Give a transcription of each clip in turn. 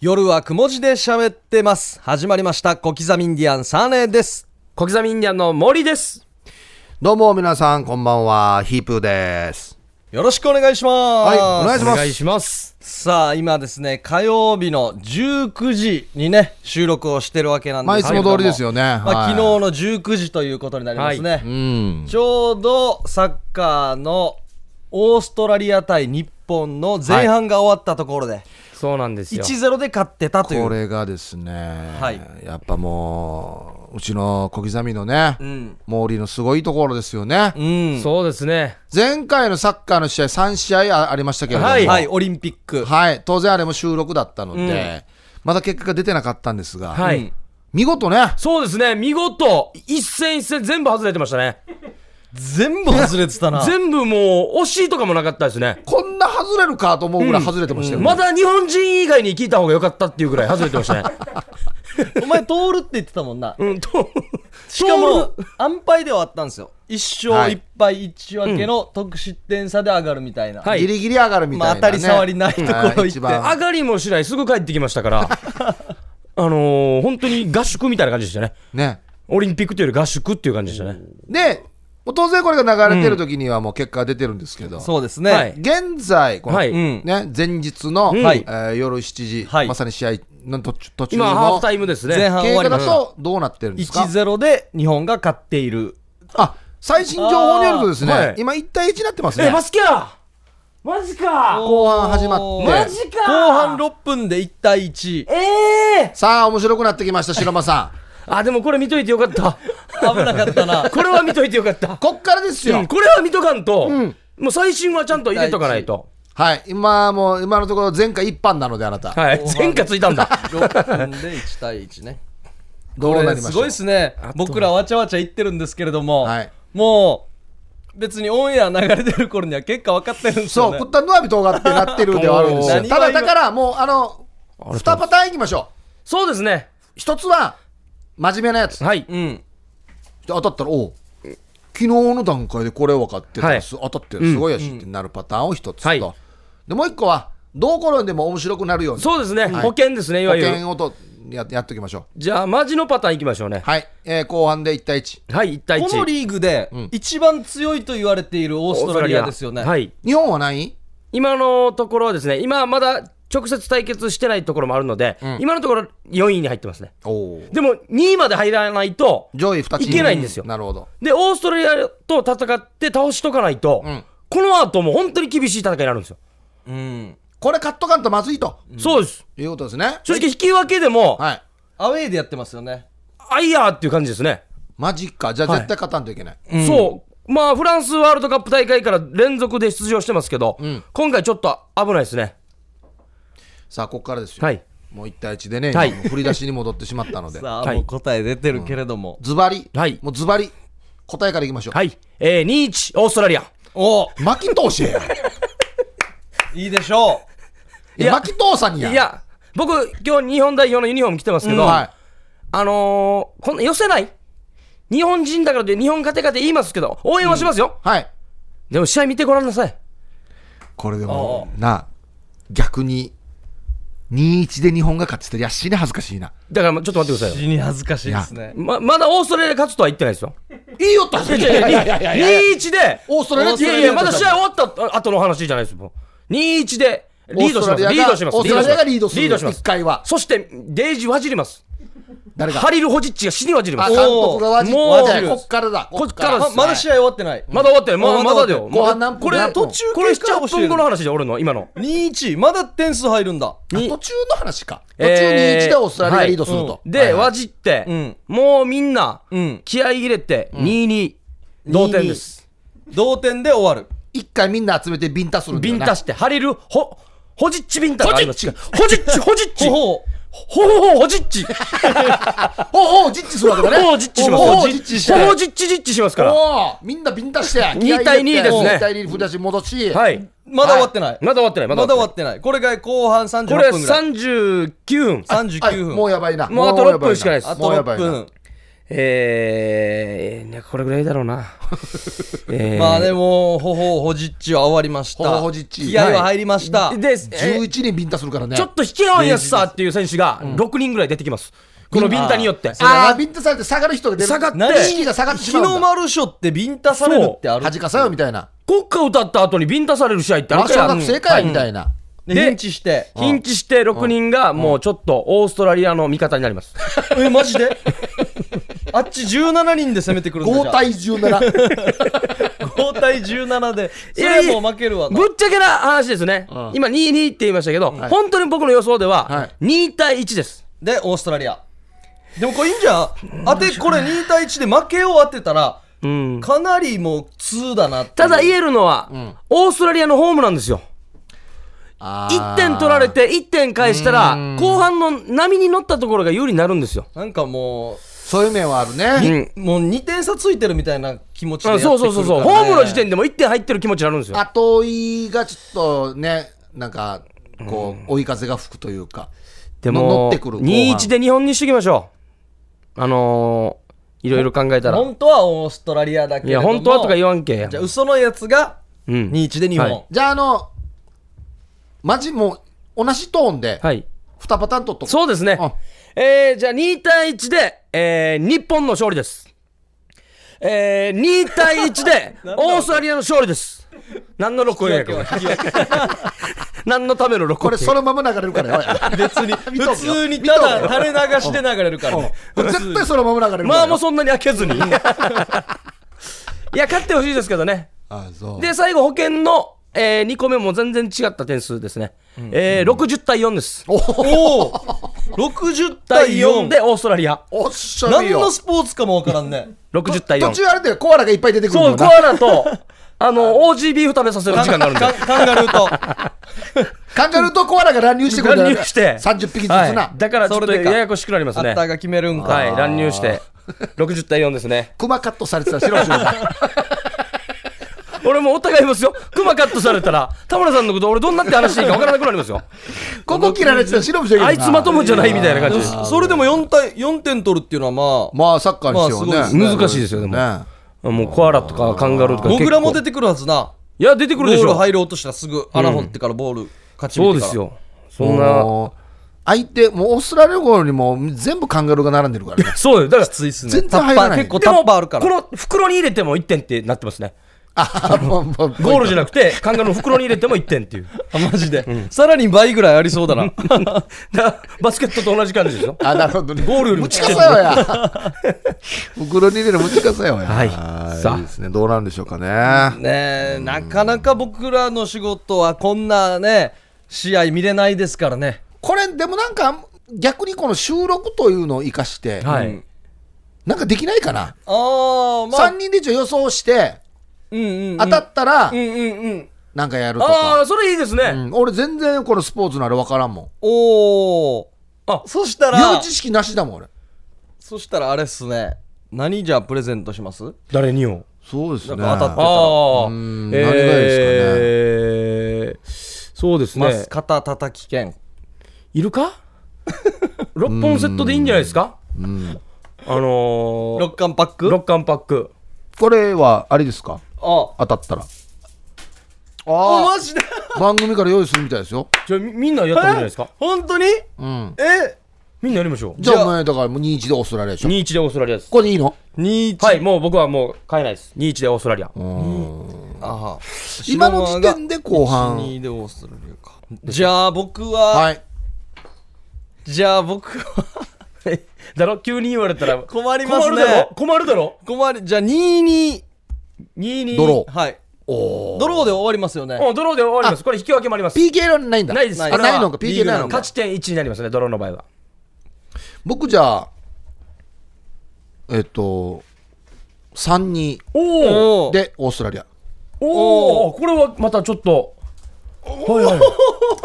夜はくも字で喋ってます。始まりました。小刻みインディアンサネです。小刻みインディアンの森です。どうも皆さんこんばんは、ヒープーです。よろしくお願いします。はいお願いしますお願いします。さあ、今ですね、火曜日の19時にね、収録をしてるわけなんですけれども。まあいつも通りですよねまあ、はい昨日の19時ということになりますね。うん。ちょうどサッカーのオーストラリア対日本の前半が終わったところで、そうなんですよ。1-0で勝ってたという。これがですね、はいやっぱもう、うちの小刻みのね、うん。毛利のすごいところですよね。うん。そうですね。前回のサッカーの試合3試合あありましたけれども、はいはい、オリンピック。はい当然あれも収録だったので、まだ結果が出てなかったんですが、はい。うん見事ね、そうですね。見事、一戦一戦全部外れてましたね。全部外れてたな。全部もう、惜しいとかもなかったですね。こんな外れるかと思うぐらい外れてましたよね。まだ日本人以外に聞いた方が良かったっていうぐらい外れてましたね。お前通るって言ってたもんな。うん、と、しかも通、安敗ではあったんですよ。一勝一敗一分けの得失点差で上がるみたいな。はい。ギリギリ上がるみたいな、ね。まあ当たり障りないところはい行って。一番。上がりもしない、すぐ帰ってきましたから、あのー、本当に合宿みたいな感じでしたね。ね。オリンピックというより合宿っていう感じでしたね。で、もう当然これが流れてる時にはもう結果が出てるんですけど、そうですね。はい。現在、この、はい。うん。ね、前日の、うん。はい。えー夜7時、はい。まさに試合の途中途中今、ハーのフタイムです前ね。半終わりました。経過だとどうなってるんですか？1-0で日本が勝っている。あ最新情報によるとですね、あーはい。今1対1になってますえ、ねマスキャマジか。後半始まって。マジか。後半6分で1対1。ええさあ面白くなってきました白間さ あ、でもこれ見といてよかった。危なかったな。これは見といてよかった。んこっからですよ、うん、これは見とかんと、んもう最新はちゃんと入れとかないと。はい今もう今のところ前回一般なのであなた、はい、前科ついたんだ。6分で1対1ね。どうなりますごいですね。僕らわちゃわちゃ言ってるんですけれども、はいもう別にオンエア流れてる頃には結果分かってるんですよね。そうプッタンドアビトがってなってるではあるんですよただだからもうあの2パターンいきましょそうですね。う一つは真面目なやつはい。うん。当たったらおう昨日の段階でこれ分かってたはい。当たってる。すごいやしってなるパターンを一つと、はい。でもう一個はどう転んでも面白くなるように。そうですね。はい。保険ですね、い保わゆる。険をとややっておきましょう。じゃあ、マジのパターンいきましょうね。はい、えー後半で1対1はい、1対1。このリーグで一番強いと言われているオーストラリアですよね。はい。日本は何今のところはですね、今まだ直接対決してないところもあるので、今のところ4位に入ってますね。でも2位まで入らないと、上位2チームいけないんですよなるほどで、オーストラリアと戦って倒しとかないと、んこの後も本当に厳しい戦いになるんですよ。うん。これカットかんとまずいとそうです。いうことですね正直引き分けでも、はいアウェーでやってますよね。あいやーっていう感じですね。マジかじゃあはい絶対勝たんといけない、そう。まあ、フランスワールドカップ大会から連続で出場してますけど、ん今回ちょっと危ないですね。さあここからですよ、はい。もう1対1でね、はい。振り出しに戻ってしまったので。さあ、はいもう答え出てるけれども。ズバリ、はい。もうズバリ。答えからいきましょう、はい。えー、2-1、オーストラリア。お牧投手や いいでしょいや牧投さんやいや、僕、今日日本代表のユニフォーム着てますけど、はい。あのー、こんな寄せない？日本人だからって日本勝て勝て言いますけど、応援はしますよ。はい。でも試合見てごらんなさい。これでもな逆に2-1で日本が勝ってたらやっしね恥ずかしいなだから、ちょっと待ってくだう。さいよ。死に恥ずかしいですね。ま、まだオーストラリア勝つとは言ってないですよ。いいよっていやいやいやいや2-1で、オーストラリアいやいや、まだ試合終わった後の話じゃないですもん。2-1で、リードします。リードします。オーストラリアがリードするリードします1。回はそして、デイジーわじります。誰が？ハリル・ホジッチが死にわじります。あ監督がわじもうじゃあこっからだこっから。ですあまだ試合終わってない？まだ終わってない。まだだよ。後半何分これ、何分？途中これ7、8分後の話で、俺の、今の。2-1。まだ点数入るんだ。あ途中の話か。途えー中2-1でオーストラリアがリードすると、で、はいはい。わじって、うん。もうみんな、うん。気合い入れて、2-2、同点です。同点で終わる。一回みんな集めてビンタするんだよな。ビンタして、ハリル、ほ、ホジッチビンタがあ。違う。ホジッチ、ホジッチ。ほほほほほじっち。お うおう実地するわけだねほほじっちします。おうおう実地してほほじっちじっちしますから。みんなビンタして2対2ですね2対2に振り出し戻しはい。まだ終わってない。まだ終わってない。ままだ終わっってない。これが後半38てない。これ分ぐらい。39分。はい39分。もうやばいなもうあと6分しかないですあと6もうやばいな分。えー、ねこれぐらいだろうな。えーまあでも、ほほほじっちは終わりました。ほほほじっち気合は入りました。で、えー11人ビンタするからね。ちょっと引き合わんやつさっていう選手が6人ぐらい出てきます。このビンタによって。ああ、ビンタされて下がる人が出る。下がって意識が下がってしま日うんだ。の丸書ってビンタされるってある恥かさよみたいな。国歌歌った後にビンタされる試合ってあまあ、るから小学生かいみたいな。ででヒンチして。ヒンチして6人がもうちょっとオーストラリアの味方になります。え、マジで？あっち17人で攻めてくるんだじゃ5あ対17。5対17で。それもう負けるわな。ぶっちゃけな話ですね。うん今2-2って言いましたけど、本当に僕の予想ではは2対1です。で、オーストラリア。でもこれいいんじゃん当て、これ2対1で負けを当てたら、うん。かなりもう2だなただ言えるのは、オーストラリアのホームなんですよ。1点取られて1点返したら、後半の波に乗ったところが有利になるんですよ。なんかもそういう面はあるね。うん。う、もう2点差ついてるみたいな気持ちでやあってくるから、ね。そうそうそうそう。ホームの時点でも1点入ってる気持ちになるんですよ。後追いがちょっとね、なんか、こう、追い風が吹くというか。でも、ってくる後半2-1で日本にしときましょう。あのー、いろいろ考えたら。本当はオーストラリアだけいや、本当はとか言わんけ。じゃあ嘘のやつがうん。2-1で日本、はいじゃあ、あの、マジもう、同じトーンで、はい。2パターン取っとく。そうですね。えー、じゃあ2対1で、えー、日本の勝利です。えー、2対1で、オーストラリアの勝利です。何の録音やこれ。何のための録音これ、そのまま流れるからよ。別に普通にただ垂れ流しで流れるから絶対そのまま流れるからよ。まあもうそんなに開けずに。いや、勝ってほしいですけどね。あそう。で、最後、保険の、えー、2個目も全然違った点数ですね。えー、60対4です。おお60 対対4 4でオーストラリア。おっしゃ何の。スポーツかもわからんね60対4。途中あれでコアラがいっぱい出てくるそう。コアラと、あの、オージービーフ食べさせる時間があるんで。カカンガルーとカンガルーとコアラが乱入してくるんだよ乱入して30匹ずつはいな。だからちょっとそれでかややこしくなりますね。アッターが決めるんか、はい、乱入して、60対4ですね。クマカットされてた白白が。俺もお互いいますよ。クマカットされたら、田村さんのこと俺どんなって話していいか分からなくなりますよ。ここ切られてた白白あいつまともじゃないみたいな感じで。そそれでも4対4点取るっていうのはままあサッカーにしようまあすね。ごい難しいですよ、でも。ねもうコアラとかカンガルーとあか結構。モグラも出てくるはずないや、出てくボるでしょ。ール入ろうとしたらすぐ穴掘ってからボール勝ちそ見てからうですよ。そんな。相手、もうオーストラリア語にも全部カンガルーが並んでるからね。そうよ。だからき、ついっすね全然入らない結構タッパーあるからこの袋に入れても1点ってなってますね。ゴールじゃなくて、カンガルーの袋に入れても1点っていう。あマジで、さらに倍ぐらいありそうだな バスケットと同じ感じですよ。あ、なるほどね。ゴールよりもむちかさよや。袋に入れるむちかさよや。はいはいさあいいですね。どうなんでしょうかね。ねえなかなか僕らの仕事はこんなね試合見れないですからねこれ、でもなんか、逆にこの収録というのを生かして、はい。なんかできないかな。ああまあ3人で一応予想して、うんうんうん当たったらう、んうんうんなんかやるとあか。あ、それいいですね。うん俺全然このスポーツのあれ分からんもん。おおあそした予ら知識なしだもん、俺。そしたらあれっすね何じゃあプレゼントします？誰によ。そうですね当たってああ。うんえー何がいいですかね。そうですねます。肩叩き券いるか ?6 本セットでいいんじゃないですか？うん。あのー、六巻パック？6巻パック。これは、あれですか？あ当たったら。おあマジで？あ、番組から用意するみたいですよ。じゃあみみんなやったらいいんじゃないですか？本当に？うん。え？みんなやりましょう。じゃあお前、だからもう2-1でオーストラリアでしょ。2-1でオーストラリアです。これでいいの？21はい、もう僕はもう変えないです。2-1でオーストラリア。あは今の時点で後半。2でオーストラリアかじゃあ僕は、はい。じゃあ僕は だろ？急に言われたら困りますね困るだろ？困るだろ？困りじゃあ22 2-2。ドロはいおドローで終わりますよねうんドローで終わります。これ引き分けもあります。PK はないんだ。ないです。あ、これはないのか。PK ないのか勝。ち点1になりますね、ドローの場合は。僕じゃあ、えっと、3-2おおでオーストラリア。おおこれはまたちょっと。はいはい。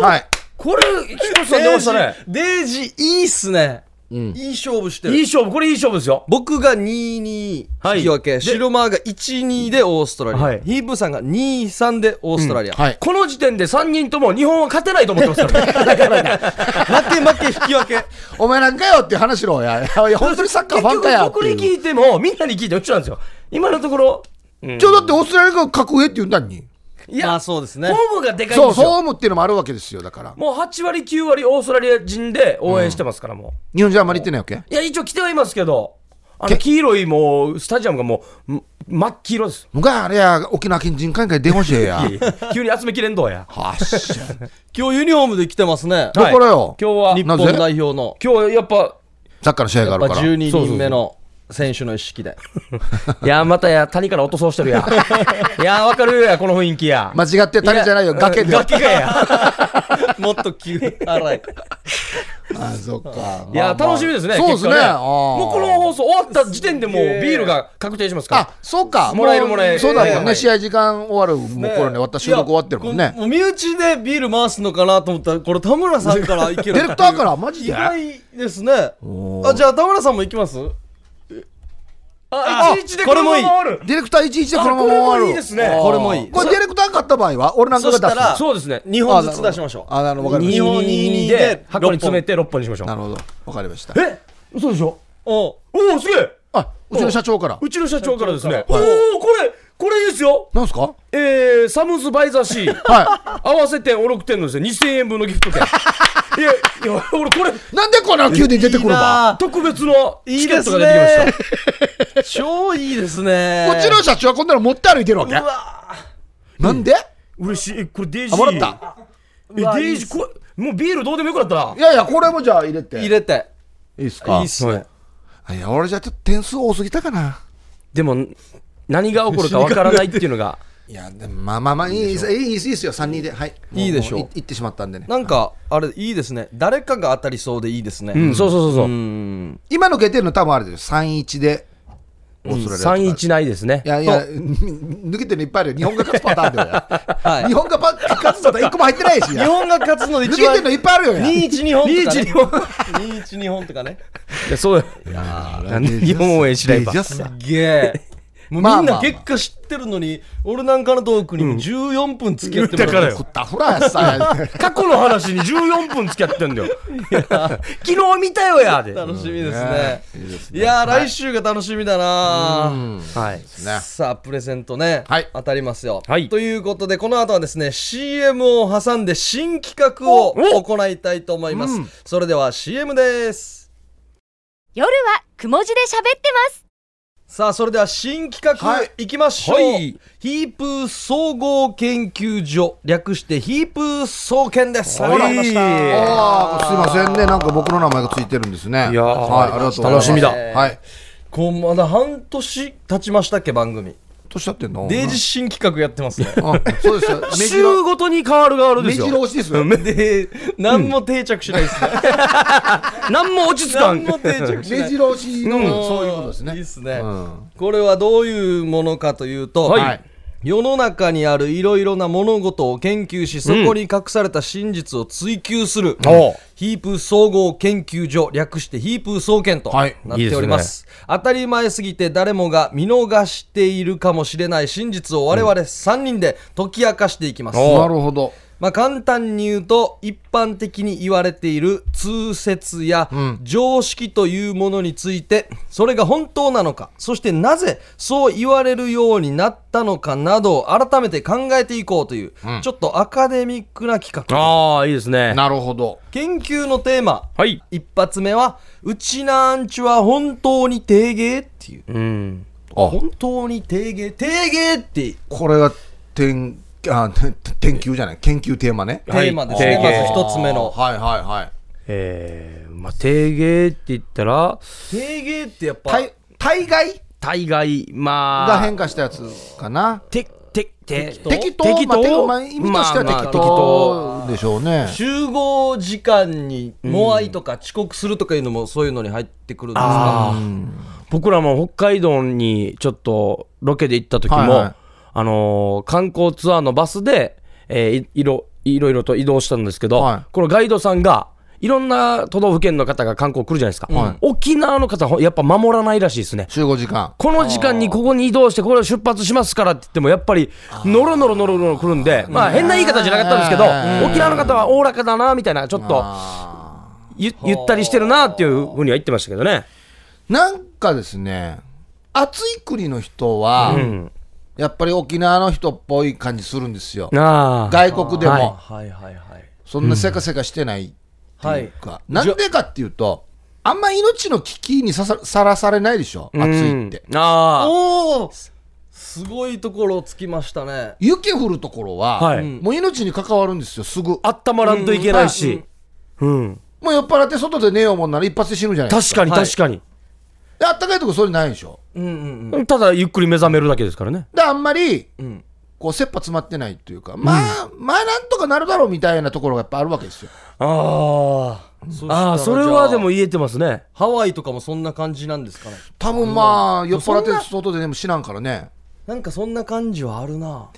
はい。これ、菊池さん出ましたね。デージいいっすねうんいい勝負してるいい勝負、これいい勝負ですよ。僕が2-2はい引き分け、で白マーが1-2でオーストラリア、はいヒープーさんが2-3でオーストラリア、はい。この時点で3人とも日本は勝てないと思ってますからね。負け負け引き分け お前なんかよっていう話しろや。いやいや、本当にサッカーファンかやっていう。結局僕に聞いても、みんなに聞いても一緒なんですよ。今のところ、うんちょ、だってオーストラリアが格上って言うんだに。いや、まあそうですねホームがでかいんそう、ですよ。そう思っていうのもあるわけですよ、だから。もう8割、9割、オーストラリア人で応援してますから、も日本人はあんまり行ってないわけ？う。いや、一応来てはいますけど、あの黄色いもう、スタジアムがもう、ん真っ黄色です。むがあれや、沖縄県人会会電話し。いやいや急に集めきれんどうや。はっしゃ。今日ユニフォームで来てますね、だからよ、今日は、日本なぜ代表の今日やっぱ、サッカーの試合がやっぱあるから。12人目の選手の意識で いや、またや、谷から落とそうしてるや。いや、わかるや、この雰囲気や。間違って谷じゃないよ、崖で。崖がや。もっと急荒いあ、そっか。いや、楽しみですね。そうですね。もうこの放送終わった時点でもうビールが確定しますから。あ、そうか。もらえるもらえるそうだもんね。はい試合時間終わるもう頃に私収録終わってるもんね。もう身内でビール回すのかなと思ったらこれ田村さんからいけるディレクターから？マジ意で外ですねあじゃあ田村さんも行きます？あ、一日でこれもいいこのまま終わる。ディレクター11でこのまま終わあこれる。もいいですねこれもいいこれディレクター勝った場合は俺なんかが出すそしたらそうですね。2本ずつ出しましょうあ、なるほど。わかりまし日本22でで箱に詰めて6本にしましょた。なう。るほど。わかりました。え？嘘でしょ？おおお、すげえあ、うちの社長から。うちの社長からですね。社おお、これ、これですよ。なんすか？えー、サムズバイザーシー。は合わせてお6点のですね、2000円分のギフト券。いや、いや、俺これ、い。なんでこんな急に出てくるば特別のいいですチケットが出てきました。ね超いいですねうちの社長はこんなの持って歩いてるわけ？うわなんで？嬉しい。えこれデイジー。あ、もらった？え、デイジー、これ、もうビールどうでもよくなったないやいや、これもじゃあ入れて。入れていいっすか？いいっすねいや、俺じゃちょっと点数多すぎたかな。でも、何が起こるかわからないっていうのが。いや、でもまあまあまあ、いいですいいいいですよ、3人で。はい。いいでしょう行ってしまったんでね。なんかあれいいですね誰かが当たりそうでいいですねうん、そうそうそうそうう。ん今のけてるの多分あれですよ。3-1で。オーストラリアとか3-1ないですねい。やいや、抜けてるのいっぱいあるよ。日本が勝つパターンだよ。はい日本がパ勝つパターン1個も入ってないし。日本が勝つので抜けてるのいっぱいあるよ。2-1日本とか、ね、2-1日本2-1日本とかねいやそうなんで日本応援しないばすげえみんな結果知ってるのに、俺なんかのトークにも14分付き合ってもらってだからよ食った。フラやさ。過去の話に14分付き合ってんだよ。昨日見たよやで。楽しみですね。ねいいですね。い。やー来週が楽しみだな。うん。はい。ね。さあプレゼントね、はい。当たりますよ、はい。ということでこの後はですね CM を挟んで新企画をお行いたいと思います、うん。それでは CM です。夜はくも字で喋ってます。さあそれでは新企画、はいい、きましょう、はいヒープー総合研究所略してヒープー総研ですはいああ、すいませんね。なんか僕の名前がついてるんですね。いやーはい、ありがとうございます。楽しみだはい。こうまだ半年経ちましたっけ番組どうしちゃってんの？デイジ新企画やってますねあそうですよ。目週白、ごとに変わる変わるで目すよ。白押しですよ。で何も定着しないですね、何も落ち着かん。何も定着しない目白押しの、んそういうことですね。いいっすね、うんこれはどういうものかというと、はいはい。世の中にあるいろいろな物事を研究しそこに隠された真実を追求する、おう。ヒープー総合研究所略してヒープー総研とはい。なっております,、当たり前すぎて誰もが見逃しているかもしれない真実を我々3人で解き明かしていきます、おなるほど。まあ、簡単に言うと一般的に言われている通説やん常識というものについてそれが本当なのかそしてなぜそう言われるようになったのかなどを改めて考えていこうという、ちょっとアカデミックな企画ああ、いいですね。なるほど。研究のテーマはい。一発目は「うちなんちゅは本当に定芸」っていううん。あ、本当に定芸定芸ってこれが点、あ、て研究じゃない、研究テーマね。テーマですね、まず一つ目の。はいはいはい。えー、まあ、定芸って言ったら、定芸ってやっぱ大大概大概、まあ、が変化したやつかな。て、て、て、適当？適当？まあてまあ意味としてはまあまあ適当でしょうね。集合時間にモアイとか遅刻するとかいうのもそういうのに入ってくるんですか、あー。僕らも北海道にちょっとロケで行った時も、はいはいあのー観光ツアーのバスで、えーいいろいろいろと移動したんですけど、はいこのガイドさんがいろんな都道府県の方が観光来るじゃないですか。はい沖縄の方、ほやっぱ守らないらしいですね。集合時間。この時間にここに移動して、これを出発しますからって言っても、やっぱり、ノロノロノロノロ来るんで、まあ変な言い方じゃなかったんですけど、沖縄の方はおおらかだな、みたいな、ちょっと、あゆゆったりしてるなっていうふうには言ってましたけどね。ーなんかですね、暑い国の人は、んやっぱり沖縄の人っぽい感じするんですよ。ああ。外国でも、はいはいはいはいそんなせかせかしてないってはいいうか、なんでかっていうと、あんま命の危機にさささらされないでしょ、暑いって。うんあおおすごいところをつきましたね雪降るところは、はいもう命に関わるんですよ、すぐ。あ。温まらんといけないし。うん。もう酔っ払って外で寝ようもんなら一発で死ぬじゃないですか。確かにはい確かに。であったかいとこそれないでしょ。うんうんうんただゆっくり目覚めるだけですからね。で、あんまり、んこう、切羽詰まってないというか、まあ、まあ、なんとかなるだろうみたいなところがやっぱあるわけですよ。ああ。ああ、それはでも言えてますね。ハワイとかもそんな感じなんですかね多分まあ、酔っ払って外ででも死なんからね。なんかそんな感じはあるな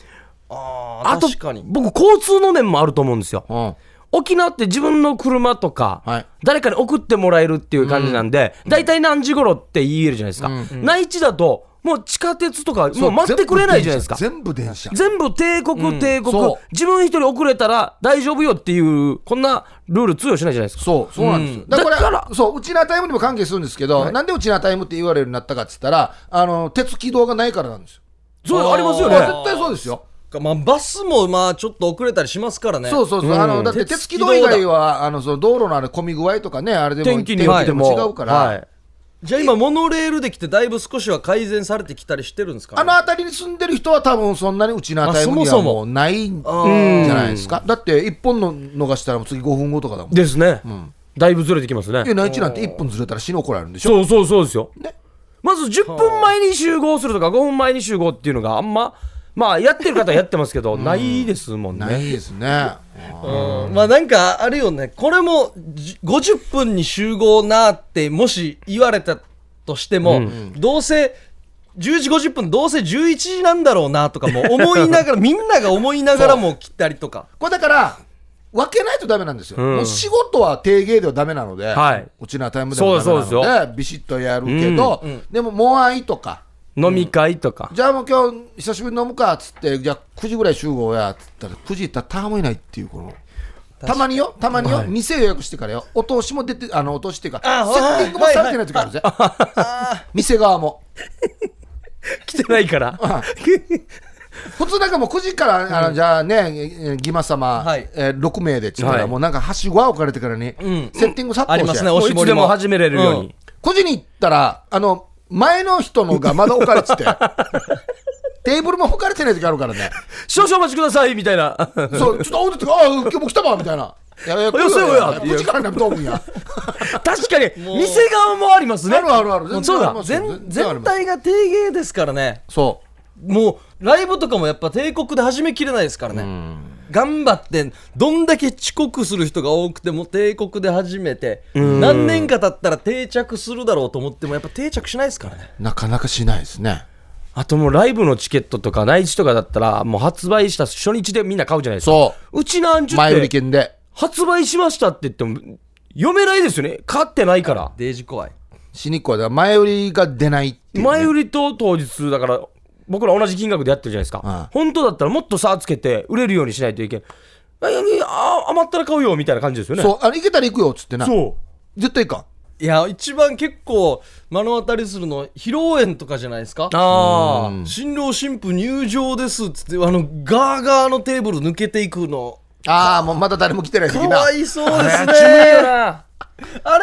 あーあと確かに、僕、交通の面もあると思うんですよ。うん。沖縄って自分の車とか、はい誰かに送ってもらえるっていう感じなんで、大体何時頃って言えるじゃないですか。内地だと、もう地下鉄とか、もう待ってくれないじゃないですか。全部電車。全部帝国、帝国自分一人遅れたら大丈夫よっていう、こんなルール通用しないじゃないですか。そう、そうなんですよ。うんだから、そう、うちなタイムにも関係するんですけど、なんでうちなタイムって言われるようになったかって言ったら、あの、鉄軌道がないからなんですよ。そう、ありますよね。絶対そうですよ。まあ、バスもまあちょっと遅れたりしますからね。そうそうそう、あのだって鉄軌道以外はあのその道路のあれ混み具合とかねあれでも天気によっても。違うから、はい。じゃあ今モノレールできてだいぶ少しは改善されてきたりしてるんですか、ね、あの辺りに住んでる人は多分そんなにうちのタイムにはもそも。もうないんじゃないですか。だって1本の逃したらもう次5分後とかだもん。ですね。だいぶずれてきますね。い。や内地なんて1分ずれたら死の怒られるんでしょ？そうそうそうですよ。ね。まず10分前に集合するとか5分前に集合っていうのがあんま、まあやってる方はやってますけど、ないですもんね。ないですね。うん。まあなんかあるよね。これもじ50分に集合なってもし言われたとしても、どうせ10時50分どうせ11時なんだろうなとかも思いながら みんなが思いながらも来たりとか。これだから分けないとダメなんですよ、うん。もう仕事は定芸ではダメなので、はい。うちのタイムでもダメなそうですそうのでビシッとやるけど、でもモアイとか飲み会とか。じゃあもう今日久しぶりに飲むかっつってじゃあ9時ぐらい集合やっつったら9時行ったらターもいないっていうこの。たまによ。たまによ、店予約してからよ。お通しも出てあのお通しっていうかあセッティングもされてない時あるぜ、店側も。来てないから。普通なんかもう9時から、あのじゃあね、えー義馬様、はい。えー6名でっつったら、はい。もうなんかはしごは置かれてからに、ん。セッティング殺ありますね。もういつでも始めれるよううん。に。9時に行ったらあの前の人のがまだ置かれてて。テーブルも拭かれてない時あるからね。少々お待ちくださいみたいな。そうちょっとおうでってああ今日も来たわみたいな。いやよせよ。や。9時からなると思うんや。確かに、店側もありますね。あるあるある。そう全全体が定芸ですからね。そもうライブとかもやっぱ帝国で始めきれないですからね、頑張ってどんだけ遅刻する人が多くても帝国で始めて何年か経ったら定着するだろうと思ってもやっぱ定着しないですからねう。なかなかしないですね。あともうライブのチケットとか内地とかだったら、もう発売した初日でみんな買うじゃないですか。。そうちなんちゅっ前売りて、券で。発売しましたって言っても、読めないですよね。買ってないから。デージ怖いしにくはだから前売りが出ないっていうね、前売りと当日だから僕ら同じ金額でやってるじゃないですか、うん。本当だったらもっと差つけて売れるようにしないといけないあいやいやあ余ったら買うよみたいな感じですよね。そう、あの行けたら行くよっつってな。そう。絶対いかん。いや一番結構目の当たりするの披露宴とかじゃないですか？ああ新郎新婦入場ですっつってあのガーガーのテーブル抜けていくの。ああ、もうまだ誰も来てないか時な。わいそうですね。あれかわ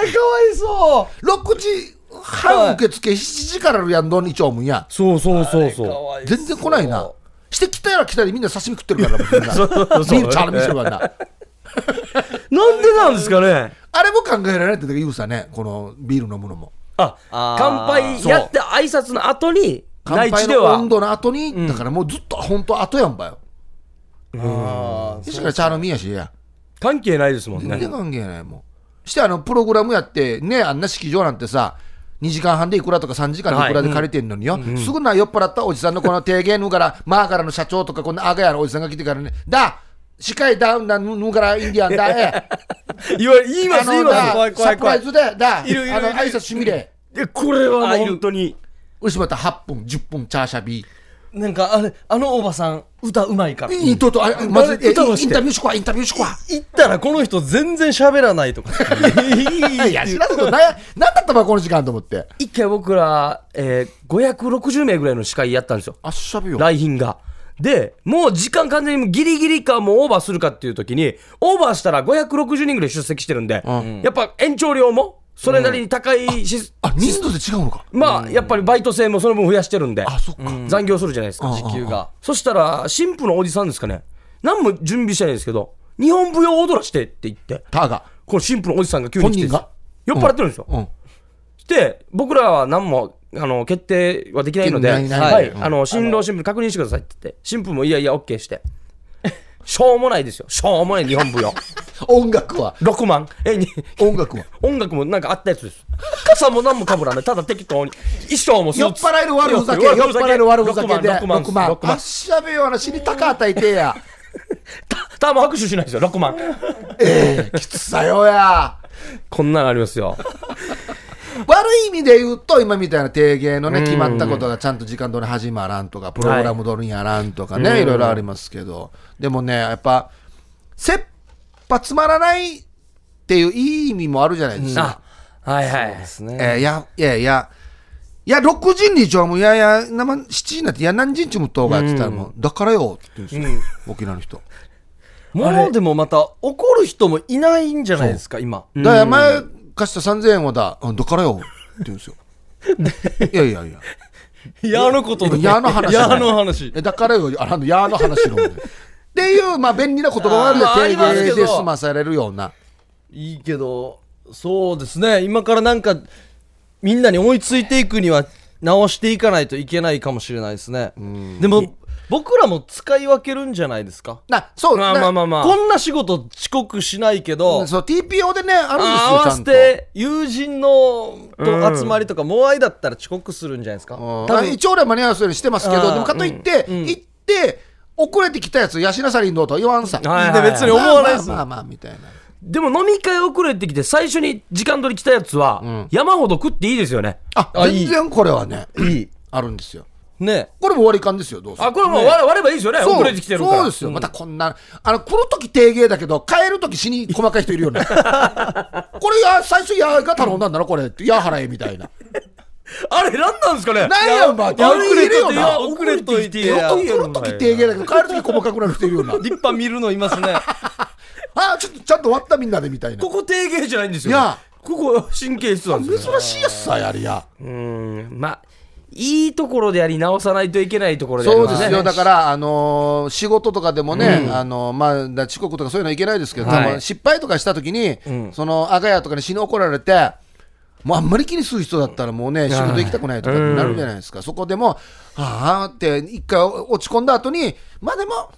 いそう。6時半受付、7時からやんどんにちょうむんや。そうそうそうそかう全然来ないな。して来たやら来たでみんな刺身食ってるからな、みんな。そうそうそうビールチャな。なんでなんですかね？あれも考えられてた言うさね、このビール飲むのも。あ乾杯やって挨拶の後に乾杯の温度の後に、だからもうずっと本当後やんばよ。あーしからチャールミやしや。関係ないですもんね全然関係ないもん。してあのプログラムやってねあんな式場なんてさ2時間半でいくらとか3時間でい。くらで借りてんのによ、すぐな酔っ払ったおじさんのこの提言のからマーガラの社長とかこんなアガヤのおじさんが来てからね。だ司会ダウンだぬぬからインディアンだ え言わ言います言います。怖い怖い怖い。サプライズでだいるいる。あの挨拶しみれ。えこれは本当に。牛また8分10分チャーシャビなんかあれあのおばさん歌うまいから。イントとあまず歌をしてタビューしこわインタビューしこわ行ったらこの人全然喋らないとか。いや知らんことななんだったばこの時間と思って。一回僕ら、えー、560名ぐらいの司会やったんですよ。あっしゃべよ。来賓が。で、もう時間完全にギリギリかもうオーバーするかっていう時に、オーバーしたら560人ぐらい出席してるんで、やっぱ延長料もそれなりに高いし、あ人数で違うのか。まあやっぱりバイト制もその分増やしてるんで、あそっか。残業するじゃないですか。あ時給が。そしたら、神父のおじさんですかね、何も準備してないんですけど、日本舞踊を踊らしてって言って、タがこの神父のおじさんが急に来て本人が？酔っ払ってるんですよ。うん。で、僕らは何もあの決定はできないので、はい、あの新郎新婦に確認してくださいって言って、新婦もいやいや、OK して、しょうもないですよ、しょうもない日本舞踊、音楽は？6万、えに音楽は？音楽もなんかあったやつです、傘も何もかぶらない、ただ適当に、衣装もス酔っ払える悪ふざけ酔っ払える悪ふざけで。6万、6 6万、万。6万しゃべよな死に高与えてや。たたま拍手しないですよ、6万、ええきつさよや。こんなのありますよ、悪い意味で言うと今みたいな提言のね決まったことがちゃんと時間通り始まらんとかプログラム通りにやらんとかね、い、ろいろありますけど。でもねやっぱ切羽詰まらないっていういい意味もあるじゃないですか、あはいはい、ですね。えやいやいやいや6時にちょもういやいや生7時になっていや何時にちむっとうがって言ったらもう、だからよって言うんですよ、沖縄の人。もうでもまた怒る人もいないんじゃないですか今。だから前貸した3000円はだ、うんだからよ？って言うんですよ。いやいやいや。矢のことで矢の話矢の話。えだからよ、あの、やの話の。っていう、まあ、便利な言葉があるんで、定芸で済まされるような。いいけどそうですね。今からなんかみんなに追いついていくには直していかないといけないかもしれないですね。でも僕らも使い分けるんじゃないですか？な、そう、まあまあまあまあ、こんな仕事遅刻しないけど。なそう、TPO でね、あるんですよ、合わちゃんと。せて、友人のと集まりとか、モアイだったら遅刻するんじゃないですか？うん。多分一応俺は間に合わせるようにしてますけど、でもかといって、行って、遅れてきたやつ、やしなさりんどうとは言わんさ。はいはいはい。で別に思わないです。まあまあまあまあ、みたいな。でも飲み会遅れてきて、最初に時間取り来たやつは、ん。山ほど食っていいですよね。あ、あいい。全然これはね、いい。あるんですよ。ねこれも割り勘ですよ、どうせ。あ、これもう割れ割ればいいですよね。遅れてきてるから。そうですよ、またこんな、あの来るとき定芸だけど、帰るとき死に細かい人いるよね。これや、最初、やが頼んだんだろ、これや払えみたいな。あれ、なんなんですかねなんやんば、いやあれいるよな。遅れといて来るとき定芸だけど、帰るとき細かくなる人いるよな。立派見るのいますね あ、ちょっとちゃんと割ったみんなでみたいなこ。こ定芸じゃないんですよ、いやここ神経質なんですよ、ね。珍しいやつさ、やりや。うん。まあ、いいところであり直さないといけないところでありますね。そうですよ、だから、あのー仕事とかでもね、あのーまあ、だ遅刻とかそういうのはいけないですけど、はい。失敗とかしたときに、その赤屋とかに死に怒られて、もうあんまり気にする人だったら、もうね、仕事行きたくないとかってなるじゃないですか、そこでも、はあって、一回落ち込んだ後に、まあでも、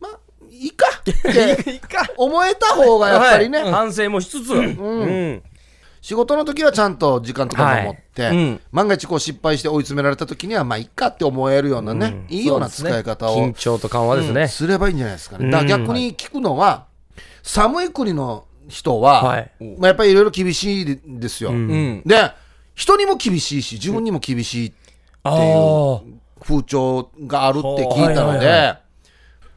まあ、いいかって 思えた方がやっぱりね、はい。反省もしつつ、うん。仕事の時はちゃんと時間とか守って、はいうん。万が一こう失敗して追い詰められた時には、まあ、いいかって思えるようなね、いいような使い方を緊張と緩和ですね。すればいいんじゃないですかね。だ逆に聞くのは、寒い国の人は、はい。まあ、やっぱりいろいろ厳しいですよ。うん。で、人にも厳しいし、自分にも厳しいあ風潮があるって聞いたので、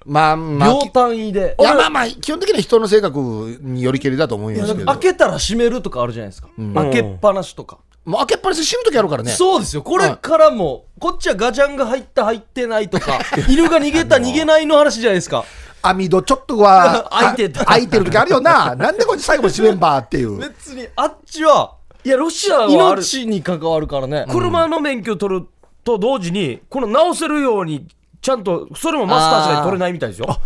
まあ、まあ、秒単位で。いやまあまあ、基本的には人の性格によりけりだと思いますけど、開けたら閉めるとかあるじゃないですか、開けっぱなしとか、もう開けっぱなしで死ぬ時あるからね。そうですよ。これからも、こっちはガチャンが入った入ってないとか犬が逃げた逃げないの話じゃないですか。網戸ちょっとは 開いてた。あ開いてる時あるよな。なんでこっち最後閉めんばっていう。別にあっちはいや、ロシアは命に関わるからね、車の免許取ると同時に、この直せるように、ちゃんと、それもマスターしないと取れないみたいですよ。は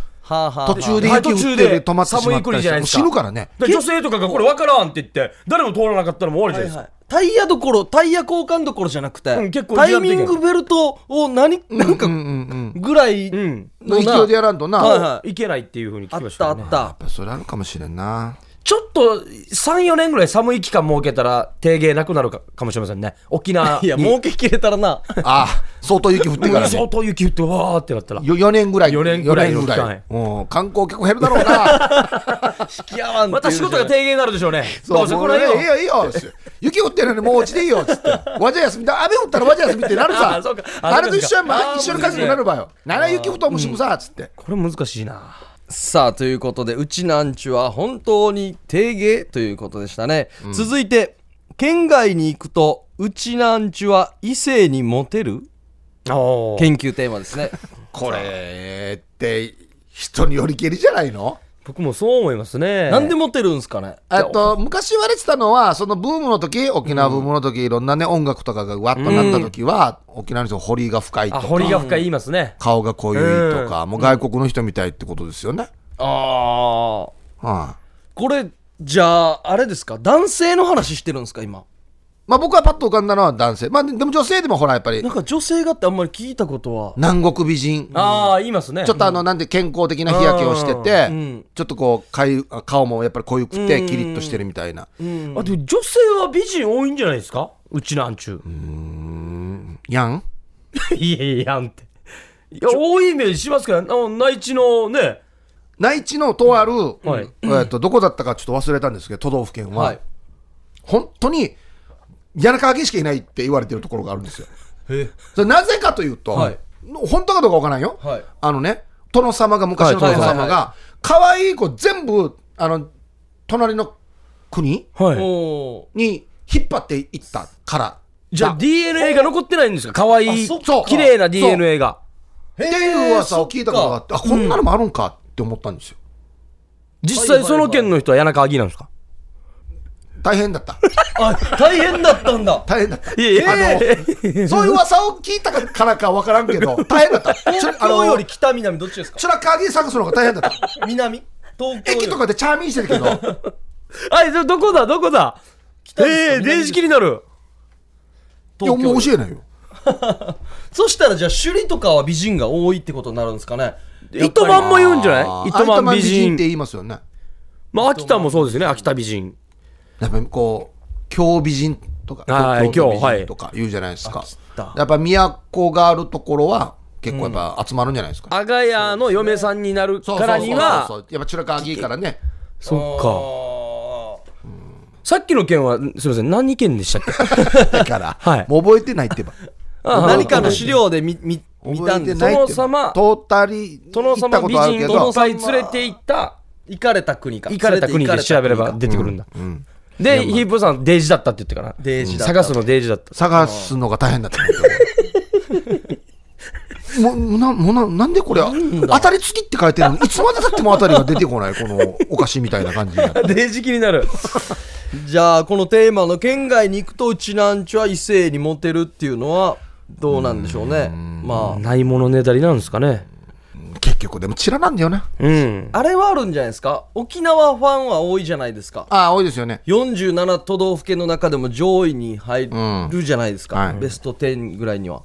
あはあ途中ではい雪降って途中で止まってしま寒いったりしてもう国じゃないですか死ぬからね。ら女性とかがこれ分からんって言って、誰も通らなかったらもう終わりじゃないですか。タイヤどころタイヤ交換どころじゃなくて、うん結構タイミングベルトを何なんかうんうんうん。ぐらいうん。の勢いでやらんとな。はいはいいけないっていうふうに聞きあっましたたよね。あったやっぱそれあるかもしれんな。ちょっと3、4年ぐらい寒い期間設けたら低芸なくなるかかもしれませんね。沖縄 に。いや儲けきれたらな。ああ相当雪降ってからね。相当雪降ってわーってなったら。よ4年ぐらい四年ぐらいの四年期間うん観光客減るだろうな。引き合わんまた仕事が低芸になるでしょうね。どうせもうねこれよ。いいよいいよ雪降ってるのにもう落ちていいよっつって。わじゃ休みだ。雨降ったらわじゃ休みってなるさ。あれと一緒やん一緒の感じになるばよ。なら雪降ったもしもさっつって。これ難しいな。さあということでうちなんちゅは本当に定芸ということでしたね、続いて県外に行くとうちなんちゅは異性にモテる？研究テーマですね。これって人によりけりじゃないの？僕もそう思いますね。なんでモテるんすかね？えっと昔言われてたのはそのブームの時沖縄ブームの時いろんなね音楽とかがわっとなった時は沖縄の人彫りが深いとあ、か彫りが深い言いますね。顔が濃いとかもう外国の人みたいってことですよね。ああはい。これじゃああれですか？男性の話してるんですか今？まあ僕はパッと浮かんだのは男性。まあでも女性でもほらやっぱり。なんか女性がってあんまり聞いたことは。南国美人。ああ、言いますね。ちょっとあの、なんで健康的な日焼けをしてて、ん。ちょっとこうかゆ顔もやっぱり濃ゆくてキリッとしてるみたいな、あでも女性は美人多いんじゃないですか？うちなんちゅう。やん。いやいややんって。いや、多いイメージしますけど、あの内地のね、内地のとある、はい。えー、とどこだったかちょっと忘れたんですけど都道府県は、はい。本当に柳川家しかいないって言われてるところがあるんですよ。それなぜかというと、はい。本当かどうかわからんよ、はい。あのね殿様が昔の殿はいはい。が可愛い子全部あの隣の国はい。おに引っ張っていったから。じゃあだ。DNA が残ってないんですか？可愛いあそっか。綺麗な DNA が。っていう噂を聞いたことがあってあこんなのもあるんかって思ったんですよ。実際その県の人は柳川木なんですか？大変だった。あ大変だったんだ。大変だった。いやいやあの そういう噂を聞いたからかわからんけど 大変だった。東京より北南どっちですか？それは鍵探すのが大変だった。南？東京駅とかでチャーミンしてるけど。あいつどこだ？どこだ？ええ電子機になる。いやもう教えないよ。そしたらじゃあ首里とかは美人が多いってことになるんですかね。糸満も言うんじゃない？糸満美って人。言いますよね。まあ秋田もそうですね、秋田美人。やっぱりこう京美人とかはい京美人とか言うじゃないですか。田やっぱ都があるところは結構やっぱ集まるんじゃないですか、阿賀屋の嫁さんになるからにそうは、そうそうやっぱチュラカギからね。そっか。かさっきの件は、すみません、何件でしたっけ？だから、はい。もう覚えてないってば。何かの資料で見見見たんで殿様通ったり殿様美人をいっぱい連れて行った、行かれた国か。行かれた国で調べれば出てくるんだ。うんで、ヒープーさん、デージだったって言ってから。デージだった。探すのデージだった。探すのが大変だった。もうなもうななんでこれ当たり付きって書いてるの？にいつまでたっても当たりが出てこないこのお菓子みたいな感じになって。デージ気になる。じゃあこのテーマの県外に行くとうちなんちゅは異性にモテるっていうのはどうなんでしょうね。まあ。ないものねだりなんですかね。結局でもチラなんだよな。うん。あれはあるんじゃないですか？沖縄ファンは多いじゃないですか。ああ多いですよね。47都道府県の中でも上位に入るじゃないですか、はい。ベスト10ぐらいには。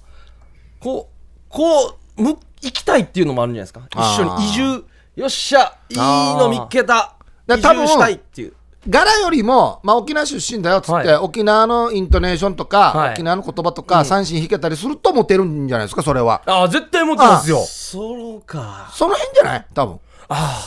こうこうむ行きたいっていうのもあるんじゃないですか？一緒に移住。よっしゃいいの見っけた。移だ多分住したいっていう柄よりも、まあ、沖縄出身だよっつって、はい。沖縄のイントネーションとか、はい。沖縄の言葉とか、三振弾けたりするとモテるんじゃないですかそれは。ああ、絶対持ってますよ。そうか。その辺じゃない？多分。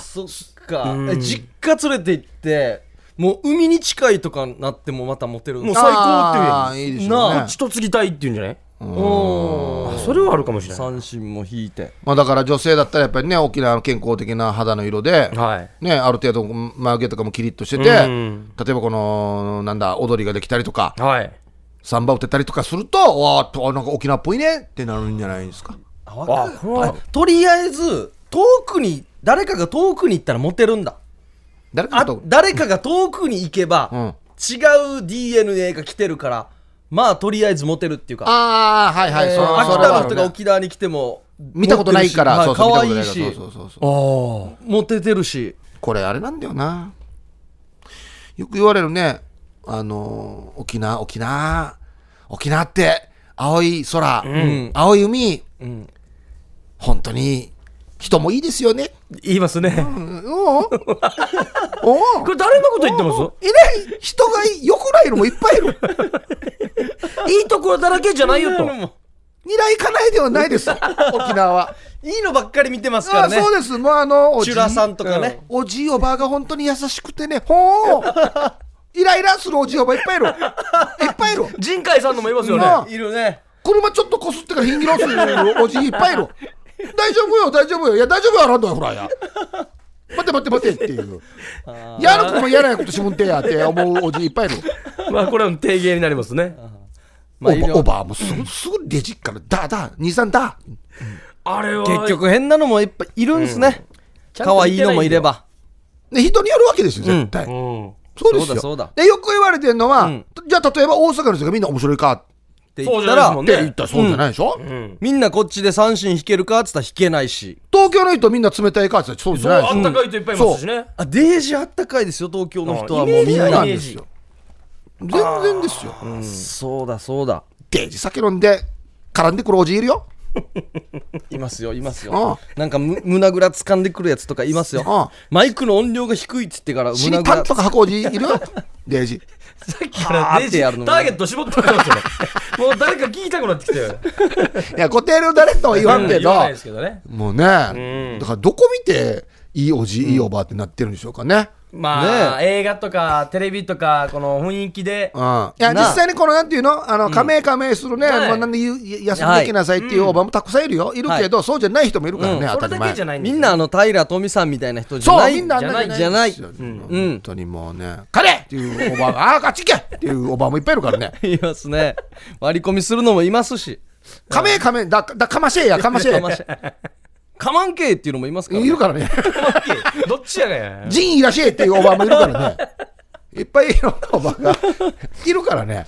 そっか。え実家連れて行ってもう海に近いとかなってもまたモテるもう最高っていう。いいでしょうね。な血と継ぎたいっていうんじゃない？おーそれはあるかもしれない。三振も引いて。まあ、だから女性だったらやっぱりね沖縄の健康的な肌の色で、はい。ね、ある程度眉毛とかもキリッとしてて、うん。例えばこのなんだ踊りができたりとかはい。サンバ打てたりとかするとわーっとあなんか沖縄っぽいねってなるんじゃないですか。あとりあえず遠くに誰かが遠くに行ったらモテるんだ。誰かが遠くに行けば、うん。違う DNA が来てるからまあとりあえずモテるっていうか、ああはいはい、えーそそ秋田の人が沖縄に来ても見たことないから、持ってるしそうそうはい可愛いしそうそうそうそう。あモテてるし。これあれなんだよな。よく言われるね。あのー沖縄沖縄沖縄って青い空、ん。青い海。うん。本当に人もいいですよね。言いますね。うん。おう おう。これ誰のこと言ってます？いない。人が良くないのもいっぱいいる。いいところだらけじゃないよと。未来かないではないです。沖縄。はいいのばっかり見てますからね。あそうです。もうあのおじチュラさんとかね、おじいおばあが本当に優しくてね。ほう。イライラするおじいおばあいっぱいいる。いっぱいいる。陣海さんのもいますよね。まあいるね。車ちょっとこすってからヒンギロするおじいいっぱいいる大丈夫よ大丈夫よ。いや大丈夫よランドよほらや。待って待って待ってっていう。やる子もやらないことしむんてやって思うおじいいっぱいいる。まあこれは定芸になりますね。まあいろいろおばおばあもすぐすぐレジからだだ兄さんだ。あれは。結局変なのもいっぱいいるんすね、可愛いのもいれば。ね人によるわけですよ絶対、うん。そうですよ。そうだそうだ。でよく言われてるのは、うん。じゃあ例えば大阪の人がみんな面白いかっって言ったらそうじゃないですもんね。て言ったらそうじゃないでしょ、うん。みんなこっちで三振弾けるかっつったら弾けないし。東京の人みんな冷たいかって言ったらそうじゃないでしょあったかい人いっぱいいますしね。あデージあったかいですよ東京の人は。あもうみんイメージ。なだイメージ全然ですよ。そうだそうだ。デージ酒飲んで絡んでくるおじいるよ。いますよいますあよなんかむ胸ぐら掴んでくるやつとかいますよ。あマイクの音量が低いっつってから死胸ぐらにパンとか箱おじいるよ。デージさっきからデージってやるのターゲット絞ってますよね。もう誰か聞きたくなってきて。いや固定の誰とは言わんけど。もうね、だからどこ見ていいおじい、いいおばあってなってるんでしょうかねまあ、映画とかテレビとかこの雰囲気で。うん、いやな。実際にこのなんていうの？あの加盟加盟するね、はい。もうなんでゆ休んできなさいっていうおばもたくさんいるよ。いるけど、そうじゃない人もいるからね、うん。当たり前。じゃないんですよ。みんなあの平富さんみたいな人じゃそうないみんなあんなじゃないですよ。うん。本当にもうね「彼!」っていうおばが「あああっち行け!」っていうおばもいっぱいいるからね。いますね。割り込みするのもいますし「加盟加盟だだかましえやかましえかましかまんけいっていうのもいますから、いるからね。どっちやがや「仁いらっしゃい」っていうおばもいるからね。いっぱいいろんなおばがいるからね。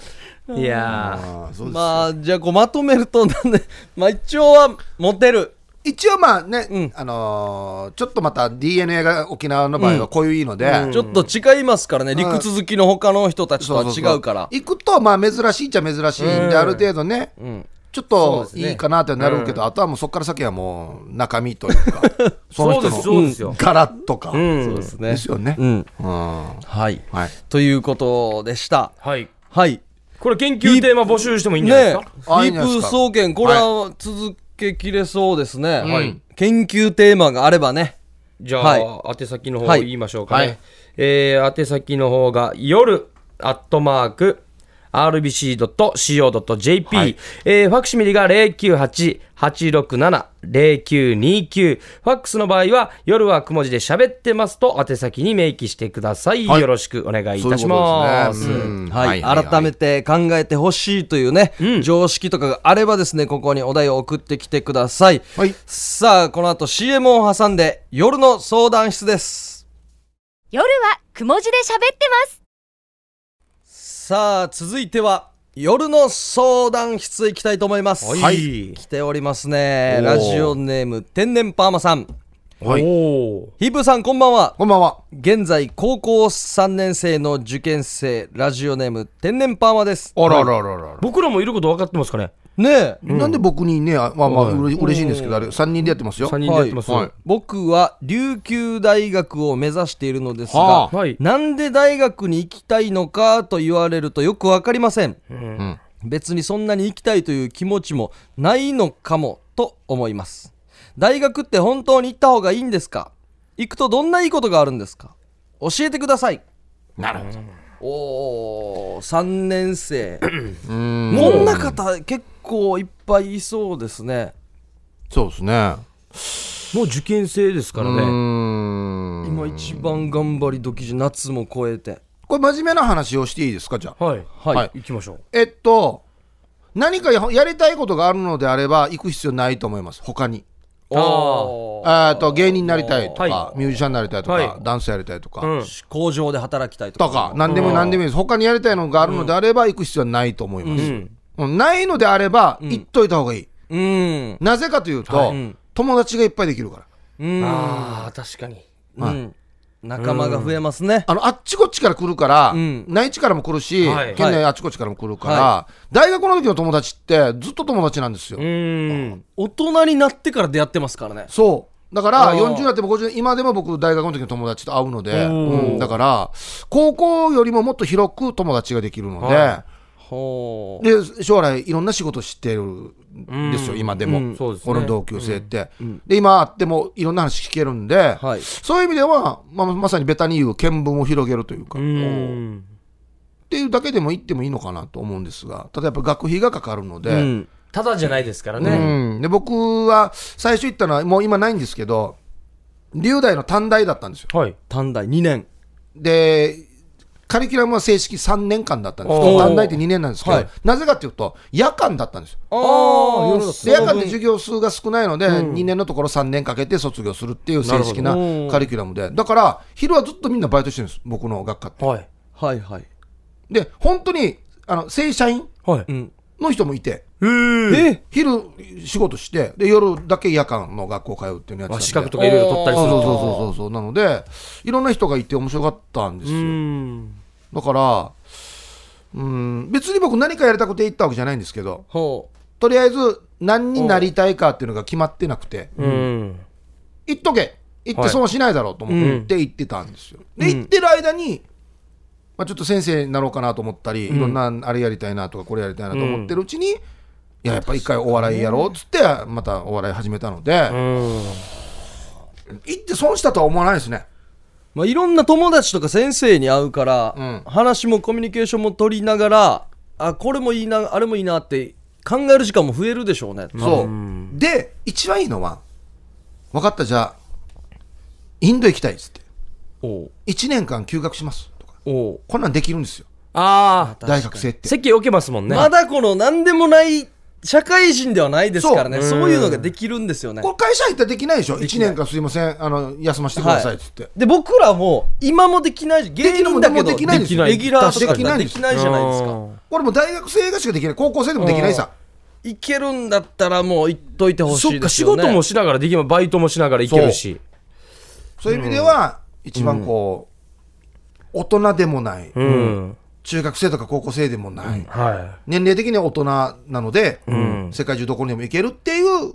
いやあーそうですまあじゃあこうまとめるとなんでまあ一応はモテる。一応まあね、うん。あのーちょっとまた DNA が沖縄の場合はこういういいので、ちょっと違いますからね。陸続きの他の人たちとは違うから。行くとまあ珍しいっちゃ珍しいんで、ある程度ね、んちょっといいかなってなるけど、あとはもうそこから先はもう中身というか その人の柄とか、うん。そうですね。ですよね、うん。うん。はい。はい。ということでした。はい。はい。これ研究テーマ募集してもいいんじゃないですねか、リープ総研これは続けきれそうですね、はい。研究テーマがあればね。じゃあ、はい。宛先の方はい。言いましょうかね、はい。えー宛先の方が夜アットマーク rbc.co.jp、はい。えーファクシミリが098-867-0929。ファックスの場合は、夜はくも字で喋ってますと宛先に明記してください。はい。よろしくお願いいたします。はい、はい改めて考えてほしいというね、常識とかがあればですねここにお題を送ってきてください、はい。さあこの後 CM を挟んで夜の相談室です。夜はくも字で喋ってます。さあ続いては夜の相談室へ行きたいと思います。はい。来ておりますね。ラジオネーム天然パーマさんはい。ヒー。プーさんこんばんは。こんばんは。現在高校3年生の受験生ラジオネーム天然パーマです。あららららら。僕らもいること分かってますかね。ねえ。なんで僕にね、あまあまあ、うれ嬉しいんですけど、あれ、3人でやってますよ。3人でやってます。はい。はい。僕は琉球大学を目指しているのですが、ははい。なんで大学に行きたいのかと言われるとよくわかりません、ん。別にそんなに行きたいという気持ちもないのかもと思います大学って本当に行った方がいいんですか？行くとどんないいことがあるんですか？教えてくださいなるほど。おー3年生 うんこんな方結構いっぱいいそうですねそうですね。もう受験生ですからね。うん今一番頑張り時じゃ夏も超えてこれ真面目な話をしていいですか、じゃあ？はい。はい、はい行きましょう。えっと、何かややりたいことがあるのであれば、行く必要ないと思います、他に。おーえっと、芸人になりたいとか、はミュージシャンになりたいとか、はいダンスやりたいとか、うん。工場で働きたいとかとか、何でも何でもいいです。他にやりたいのがあるのであれば、行く必要はないと思います。うん。うんないのであれば、行っといた方がいい。うんなぜかというと、はい友達がいっぱいできるから。うんああ、確かに。うん仲間が増えますね。あのあっちこっちから来るから、ん。内地からも来るし、はい。県内あっちこっちからも来るから、は大学の時の友達ってずっと友達なんですよ。うん。大人になってから出会ってますからね。そだからあー。40になっても50今でも僕大学の時の友達と会うので、うん。うん。だから高校よりももっと広く友達ができるので、はほう。で将来いろんな仕事してる。んですよ、うん。今でも、この同級生って、ん。で今会ってもいろんな話聞けるんで、はい。そういう意味では、まあ、まさにベタに言う見聞を広げるというか、うっんていうだけでも行ってもいいのかなと思うんですがただやっぱ学費がかかるので,、うん。ただじゃないですからうねん。で僕は最初行ったのはもう今ないんですけど龍大の短大だったんですよ。はい。短大2年。でカリキュラムは正式3年間だったんです。おー。短大って2年なんですけど、はい。なぜかというと夜間だったんですよ。で夜間って授業数が少ないので、2年のところ3年かけて卒業するっていう正式なカリキュラムで。だから昼はずっとみんなバイトしてるんです。僕の学科って。はい。はいはい。で本当にあの正社員はい。うんの人もいて。え昼仕事してで夜だけ夜間の学校通うっていうのやまあつ資格とかいろいろ取ったりするそうそうそうそうなのでいろんな人がいて面白かったんですうよん。だからうん別に僕何かやりたくて行ったわけじゃないんですけどほとりあえず何になりたいかっていうのが決まってなくてうん。行っとけ。行って損しないだろうと思って行ってたんですよ、でうん。行ってる間に、まあ、ちょっと先生になろうかなと思ったり、いろんなあれやりたいなとかこれやりたいなと思ってるうちに、いややっぱ一回お笑いやろうっつってまたお笑い始めたので、うん。行って損したとは思わないですね。まあ、いろんな友達とか先生に会うから、うん。話もコミュニケーションも取りながらあこれもいいなあれもいいなって考える時間も増えるでしょうね。そう。で一番いいのは分かったじゃあインド行きたいっつって。おう。1年間休学しますおう。こんなんできるんですよ。ああ大学生って。席置けますもんね。まだこの何でもない社会人ではないですからね。そう。そういうのができるんですよね。これ会社入ったらできないでしょ？1年間すいません。あの休ませてくださいっつって、で僕らも今もできないし芸人だけどできないでレギュラーとかできないですできないじゃないですか。うん。これもう大学生がしかできない。高校生でもできないさ。いけるんだったらもう言っといてほしそっか仕いですよね。事もしながらできればバイトもしながらいけるし。そう。いう意味では一番こう、大人でもない、うん。中学生とか高校生でもない、は年齢的には大人なので、ん。世界中どこにでも行けるっていうっ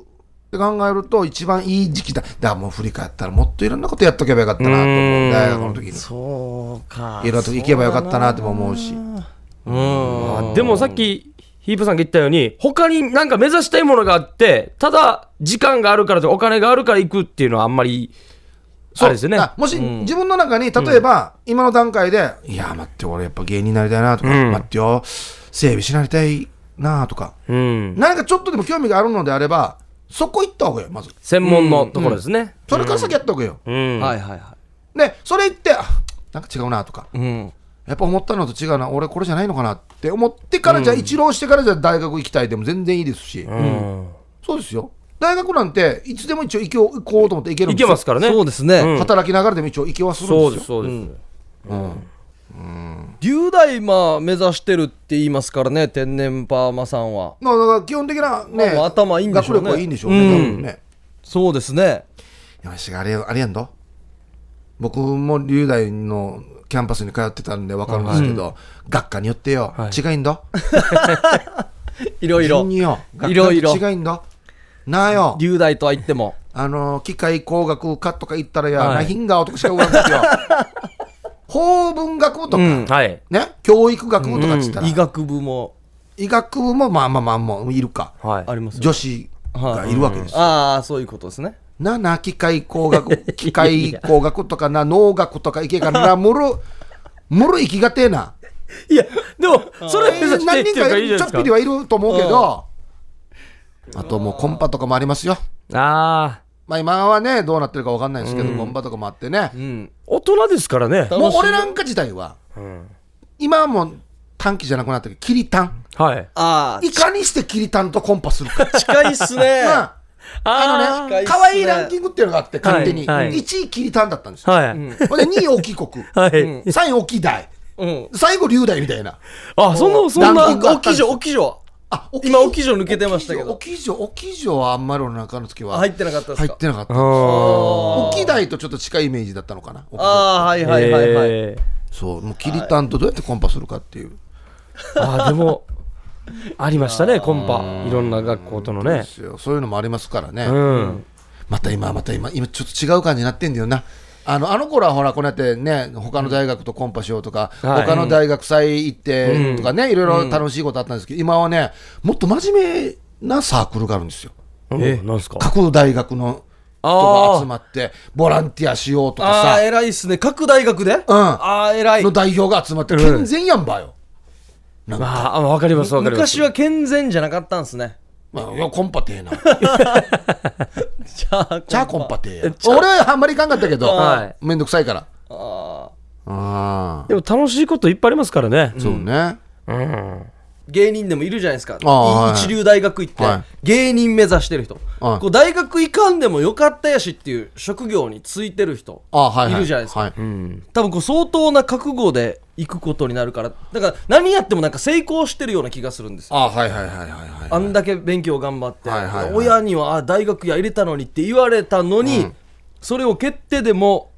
て考えると一番いい時期だ。だからもう振り返ったらもっといろんなことやっとけばよかったなと思う大学の時に。そうか。いろんなとこ行けばよかったなっても思うし。うんいでもさっきヒープさんが言ったように他になんか目指したいものがあってただ時間があるからとかお金があるから行くっていうのはあんまりあれですよね。あもし、自分の中に例えば、今の段階でいや待って俺やっぱ芸人になりたいなとか、うん。待ってよ整備しなりたいなとか。うん。何かちょっとでも興味があるのであればそこ行った方がいいよまず。専門のところですね。それから先やった方がいいよ、うん。はいはいはでそれ言ってあなんか違うなとか。やっぱ思ったのと違うな俺これじゃないのかなって思ってから、じゃあ一浪してからじゃあ大学行きたい。でも全然いいですし、うん。そうですよ大学なんていつでも一応行こう行こうと思って行けるんいですよ。けますからね。そうですね、うん。働きながらでも一応行けはするんそうでよです。すそうです龍大まあ目指してるって言いますからね天然パーマさんは。まあだから基本的なね、まあ頭いいんでしょうね。学力はいいんでしょうね、うん。多分ね。そうですね。よしあれあれやんど？僕も龍大のキャンパスに通ってたんで分かるんですけど、学科によってよ、はい。違いんだ いろいろ。違いんだなあよ。龍大とは言っても。あの機械工学科とか言ったらや、はい。なひんがとかしか言わんですよ。法文学部とか、うんはい。ね？教育学部とかっつったら、医学部も。医学部もまあまあまあもういるか。はい。ありますよ。女子がいるわけですよ、ああそういうことですね。なな機械工学 機械工学とかな農学とかいけからなむるむる生きがてえな。いやでもそれ何人かちょっぴりはいると思うけどあともうコンパとかもありますよ。ああまあ今はねどうなってるか分かんないですけど、コンパとかもあってね。う、ん。大人ですからね。もう俺なんか自体はうん。今はもう短期じゃなくなったけどキリタンはい。ああいかにしてキリタンとコンパするか。近いっすね。まああのね可愛いランキングっていうのがあって勝手に、はいはい。1位キリタンだったんですよ、はい。ほんで2位沖国。はい。3位沖大うん。最後龍大みたいな。あそのそんなランキングあったん沖ですよ。女沖女あ今沖女抜けてましたけど。沖女沖女はあんまり俺なんかの時は。入ってなかったですか？入ってなかったあ沖大とちょっと近いイメージだったのかな？ああはいはいはいはい、えそうもうキリタンとどうやってコンパするかっていう。ーあーでもありましたねコンパ。いろんな学校とのね。ですよ。そういうのもありますからね、うん。また今また今今ちょっと違う感じになってんだよなあのあの頃はほらこうやってね他の大学とコンパしようとか、はい。他の大学祭行ってとかね、いろいろ楽しいことあったんですけど、今はねもっと真面目なサークルがあるんですよ。えなんですか？各大学の人が集まってボランティアしようとかああさ偉いっすね。各大学で、ああ偉い。の代表が集まって健全やんばよ、なんか。ああわかりますわかります。昔は健全じゃなかったんですねまあ、いやコンパてえな。じゃあチャーコンパてえや。俺はあんまりいかんかったけど、はい。めんどくさいから。ああでも楽しいこといっぱいありますからね。あそうね、うん。芸人でもいるじゃないですか。はい。一流大学行って、はい。芸人目指してる人、はい。こう大学行かんでもよかったやしっていう職業についてる人あはいはい。いるじゃないですか。はい。多分こう相当な覚悟で行くことになるから。だから何やってもなんか成功してるような気がするんですよ。あはいはいはいはいはいあんだけ勉強頑張って、はいはいはい。親にはあ大学や入れたのにって言われたのに、それを蹴ってでも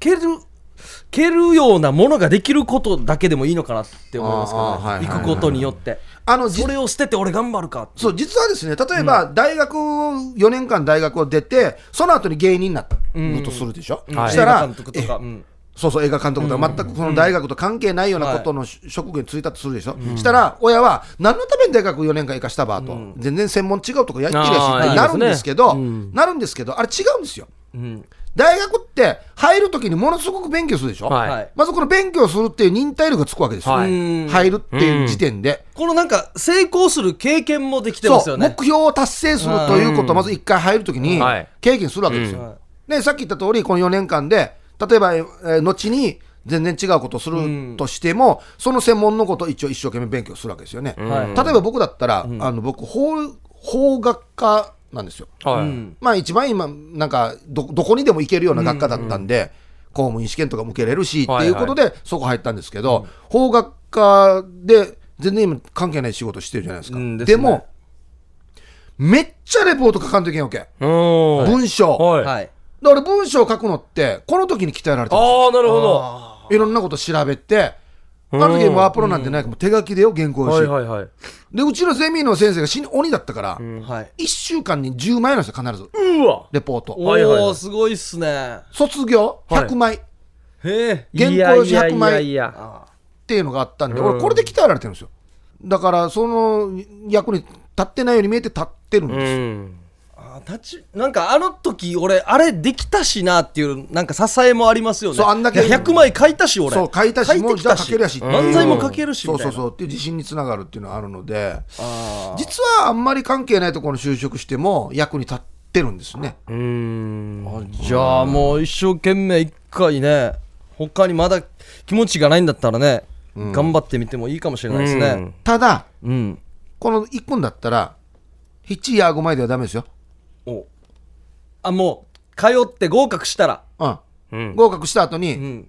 蹴る蹴るようなものができることだけでもいいのかなって思いますあーから、ねはいはいはい。行くことによって。あのじそれを捨てて俺頑張るかそう実はですね例えば大学を4年間大学を出てその後に芸人になるとするでしょ、はいしたら映画監督とか、うんそうそう映画監督とか全くその大学と関係ないようなことの職業に就いたとするでしょ、したら親は何のために大学4年間行かしたばと、全然専門違うとこやってるやしってなるんですけど、なるんですけどあれ違うんですよ。うん。大学って入るときにものすごく勉強するでしょ、はい。はい。まずこの勉強するっていう忍耐力がつくわけですよ、はい。うん。入るっていう時点で、このなんか成功する経験もできてますよね。目標を達成するということをまず一回入るときにはい。経験するわけですよ、ね、さっき言った通りこの4年間で例えば、えー後に全然違うことをするとしても、その専門のことを一応一生懸命勉強するわけですよね、はい例えば僕だったら、あの僕法法学科なんですよ。はい、うん。まあ一番今なんかどどこにでも行けるような学科だったんで、公務員試験とかも受けれるしっていうことでそこ入ったんですけど、法学科で全然今関係ない仕事してるじゃないですか、うん。でね。ですもめっちゃレポート書かんといけんわけ、うん。文章、はい、はいだから文章を書くのってこの時に鍛えられてるんですよ。ああなるほど。いろんなこと調べてあの時ワープロなんてないからもう手書きでよ原稿用紙、はいはいはい。でうちのゼミの先生が死に鬼だったから、はい。1週間に10枚なんですよ必ずうわ。レポート。おおすごいっすね。卒業100枚。っへえ。原稿用紙100枚いやいやいや。ていうのがあったんで、うん。俺これで鍛えられてるんですよ。だからその役に立ってないように見えて立ってるんうですよ、立ちなんかあの時俺あれできたしなっていうなんか支えもありますよね。そうあんだけいや100枚書いたし俺。そう書いたしもうじゃあ書けるやし。漫才も書けるしそうそうそうっていう自信につながるっていうのはあるので実はあんまり関係ないところに就職しても役に立ってるんですね。うん。あじゃあもう一生懸命一回ね他にまだ気持ちがないんだったらね、頑張ってみてもいいかもしれないですね。ただうん、この1分だったら7や5枚ではダメですよ、おあもう通って合格したら。うん。うん。合格した後に、うん。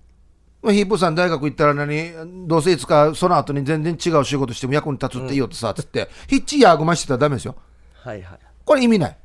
まあヒープーさん大学行ったら何どうせいつかその後に全然違う仕事しても役に立つっていいよってさ、つってヒッチや5枚してたらダメですよ。はいはい。これ意味ない。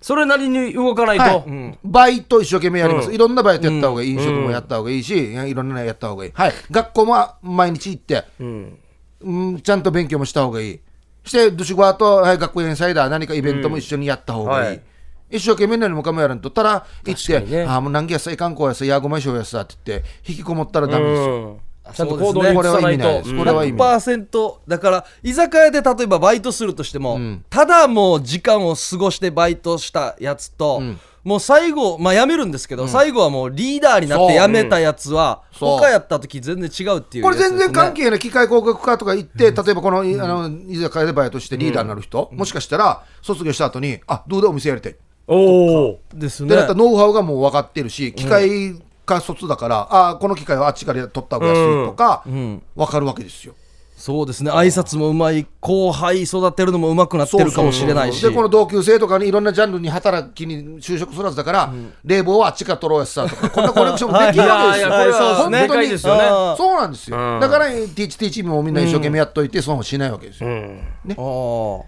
それなりに動かないと、はい。うん。バイト一生懸命やります、うん。いろんなバイトやった方がいい、飲食もやった方がいいし、いろんなのやった方がいい、はい、学校も毎日行って、うん。うん、ちゃんと勉強もした方がいい。してドシゴアと、はい、学校園祭だ何かイベントも一緒にやった方がいい、はい一生懸命何もかもやらんと。たら行って、ね。ああもう何やさいかんこうやさやごましょうやさって言って引きこもったらダメです。よ、うん。ちゃんと行動にこれは移さないと。意味ないです。これは意味ない。100%だから居酒屋で例えばバイトするとしても、ん。ただもう時間を過ごしてバイトしたやつと、もう最後まあ辞めるんですけど、最後はもうリーダーになって辞めたやつは、そう。他やった時全然違うっていうこれ全然関係係ない機械工学科とか行って、例えばこの,、あの居酒屋でバイトしてリーダーになる人、もしかしたら卒業した後にあどうでお店やりたい。おおですねでだったらノウハウがもう分かってるし機械科卒だから、あこの機械はあっちから取った方が安いとか、ん。分かるわけですよ。そうですね。挨拶もうまい後輩育てるのもうまくなってるかもしれないし。でこの同級生とかにいろんなジャンルに働きに就職するはずだから、冷房はあっちから取ろうやつさとかこんな コネクションもできるわけですよ。はいいやいやこれは本当にでかいですよね。そうなんですよ、うん。だからティーチティーチもみんな一生懸命やっといて損をしないわけですよ。うん。あー。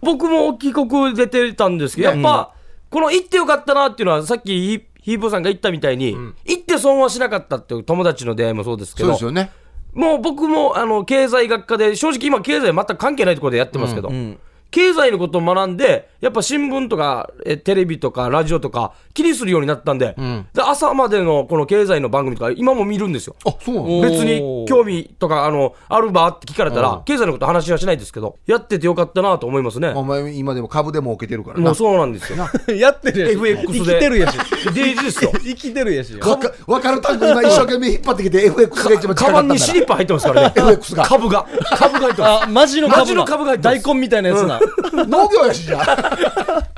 僕も帰国出てたんですけど、やっぱ、この行ってよかったなっていうのはさっきヒヒープーさんが言ったみたいに、行って損はしなかったっていう友達の出会いもそうですけどそうですよね。もう僕もあの経済学科で正直今経済全く関係ないところでやってますけど、ん経済のことを学んでやっぱ新聞とかえテレビとかラジオとか気にするようになったんで,、で朝までのこの経済の番組とか今も見るんですよ。あそうなのお別に興味とかあのあるばって聞かれたら、経済のこと話はしないですけどやっててよかったなと思いますね、お前今でも株で儲けてるからな。もうそうなんですよ。やってるやし FX で。生きてるやしデイジですよ。生きてるやしわか分かる単語今一生懸命引っ張ってきて FX が一番近カバンかったんだにスリッパ入ってますからね。FX が株が。株が。入ってますあマジの株マジの株が入ってます。大根みたいなやつな、農業やしじゃあ。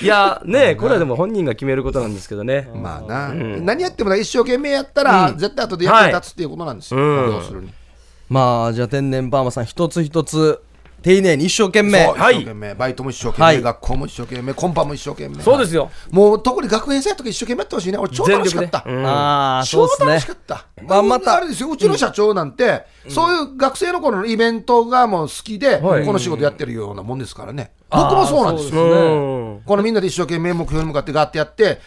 いやねこれはでも本人が決めることなんですけどね。まあな、何やってもな一生懸命やったら、絶対後で役に立つっていうことなんですよ、はい。要するに。まあじゃあ天然パーマさん一つ一つ丁寧に一生懸命。はい。生懸命、バイトも一生懸命、はい。学校も一生懸命コンパも一生懸命。そうですよ。もう特に学園祭とか一生懸命やってほしいね。俺超楽しかった、うん。ああ超楽しかった、まあまた。あれですよ。うちの社長なんて、そういう学生の頃のイベントがもう好きで、はい。この仕事やってるようなもんですからね。僕もそうなんですよ。うんこのみんなで一生懸命目標に向かってガーってやって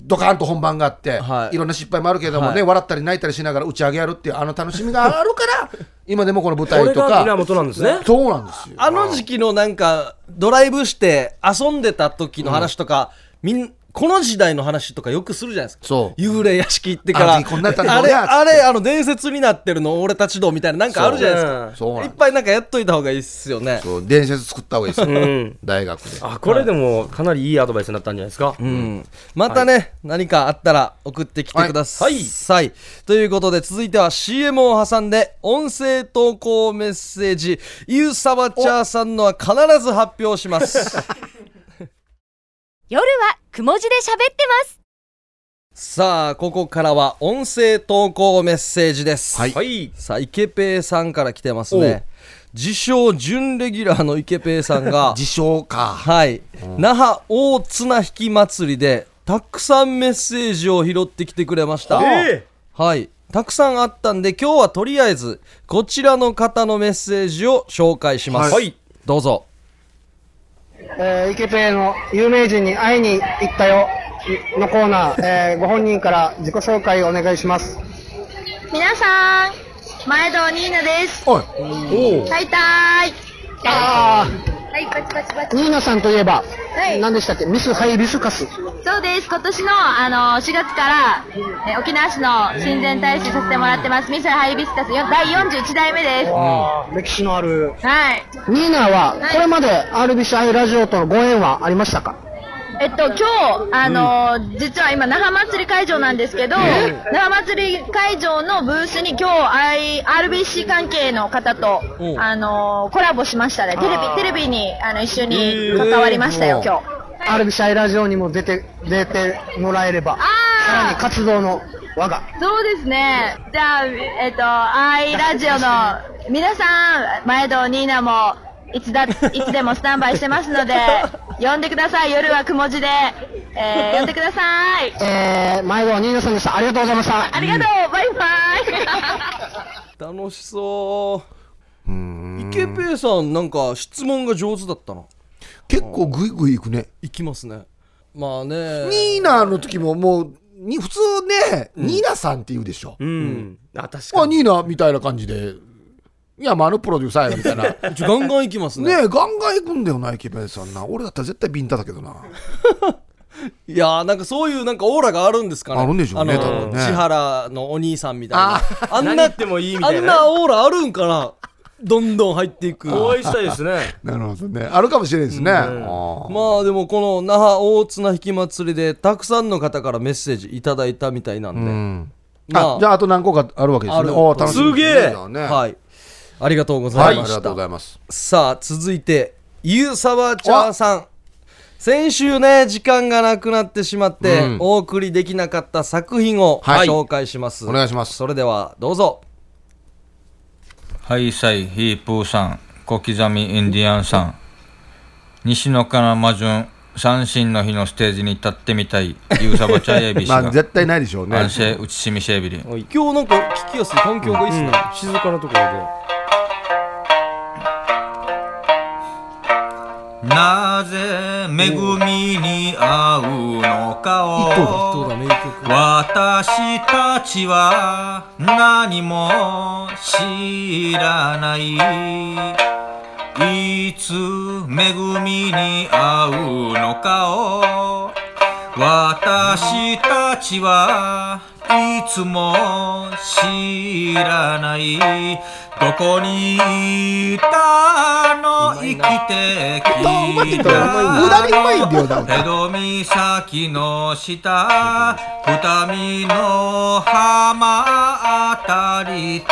ドカーンと本番があって、はい。い、ろんな失敗もあるけどもね、はい。笑ったり泣いたりしながら打ち上げやるっていうあの楽しみがあるから今でもこの舞こ台とかれが源なんですね。そう。なんですよ。あの時期のなんかドライブして遊んでた時の話とか、みんこの時代の話とかよくするじゃないですか。そう。幽霊屋敷行ってから。あれあれあの伝説になってるの俺たち道みたいななんかあるじゃないですか。そうなんいっぱいなんかやっといた方がいいっすよね。そう。伝説作った方がいいですよ、うん。大学で。あこれでもかなりいいアドバイスになったんじゃないですか、うん、またね、何かあったら送ってきてください。はい、ということで続いては CM を挟んで音声投稿メッセージ。ゆうさばちゃーさんのは必ず発表します。夜はくも字で喋ってます。さあここからは音声投稿メッセージです。はいはいさあイケペイさんから来てますね。自称準レギュラーのイケペイさんが 自称かはい、那覇大綱引き祭りでたくさんメッセージを拾ってきてくれました。えはい。たくさんあったんで、今日はとりあえず、こちらの方のメッセージを紹介します。はいどうぞ。えーイケペイの有名人に会いに行ったよのコーナー、えーご本人から自己紹介をお願いします。皆さん、前堂ニーナです。おいはいたーい。あはい、パチパチパチ。ニーナさんといえば、はい何でしたっけ？ミスハイビスカス。そうです。今年の、あの、4月から、えー沖縄市の親善大使させてもらってます。ミスハイビスカスよ第41代目です。は歴史のある。い。ニーナははい、これまで RBC ラジオとのご縁はありましたか？えっと、今日、あの実は今、那覇祭り会場なんですけど、那覇祭り会場のブースに今日、I- RBC 関係の方とう、んあのコラボしましたね。テレビテレビに、あの、一緒に関わりましたよ、今日。?RBC ラジオにも出て、出てもらえれば、さらに活動の輪が。そうですね。じゃあ、えっと、アイラジオの皆さん、前戸ニーナも、いつだ、いつでもスタンバイしてますので、呼んでください。夜はくも字で、えー、呼んでください。えー、前田ニーナさんでした。ありがとうございました。ありがとう、バイバイ。楽しそう。イケペイさん、なんか質問が上手だったな。結構グイグイいくねいきますね。まあね。ニーナの時ももうに普通ね、ニーナさんって言うでしょ、うん、あ確かにあニーナみたいな感じでいやまああのプロデューサーやみたいな。ねちょガンガンいきますね。えガンガン行くんだよなイケペイさんな。俺だったら絶対ビンタだけどな。いやーなんかそういうなんかオーラがあるんですかね。あるんでしょうねあの多分ね。千原のお兄さんみたいな。ああんなってもいいみたいな。あんなオーラあるんかな。どんどん入っていく。お会いしたいですね。なるほどね。あるかもしれないですね、あー。まあでもこの那覇大綱引き祭りでたくさんの方からメッセージいただいたみたいなんで、うん。まあ。あじゃああと何個かあるわけですね。ある。おー楽しみですねすげえ。ね。はいありがとうござはいいあました、りがとうございます。さあ続いてゆうさばちゃーさん。先週ね時間がなくなってしまって、うん。お送りできなかった作品をはい。紹介します、お願いします。それではどうぞ。ハイサイヒープーさん、小刻みインディアンさん、西野カナマジュン、三振の日のステージに立ってみたい、ユーサバチャイエビ氏が、まあ絶対ないでしょうね。安静打ちしみシェビリ。今日なんか聞きやすい。環境がいいっすね、静かなところでなぜ恵みに会うのかを私たちは何も知らない。いつ恵みに会うのかを私たちはいつも知らないどこにいたの？生きてきだよ無駄にうまいんだよなんか江戸岬の下二見の浜あたり立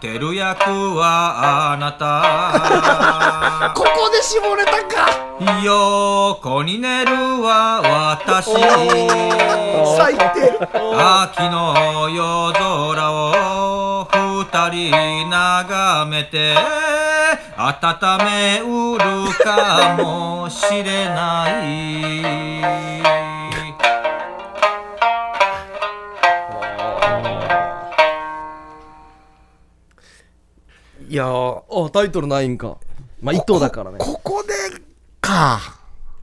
てる役はあなた。ここで絞れたか横に寝るは私。最低秋の夜空を二人眺めて温めうるかもしれない。いやーあタイトルないんか。まあ一等だからね。ここでか。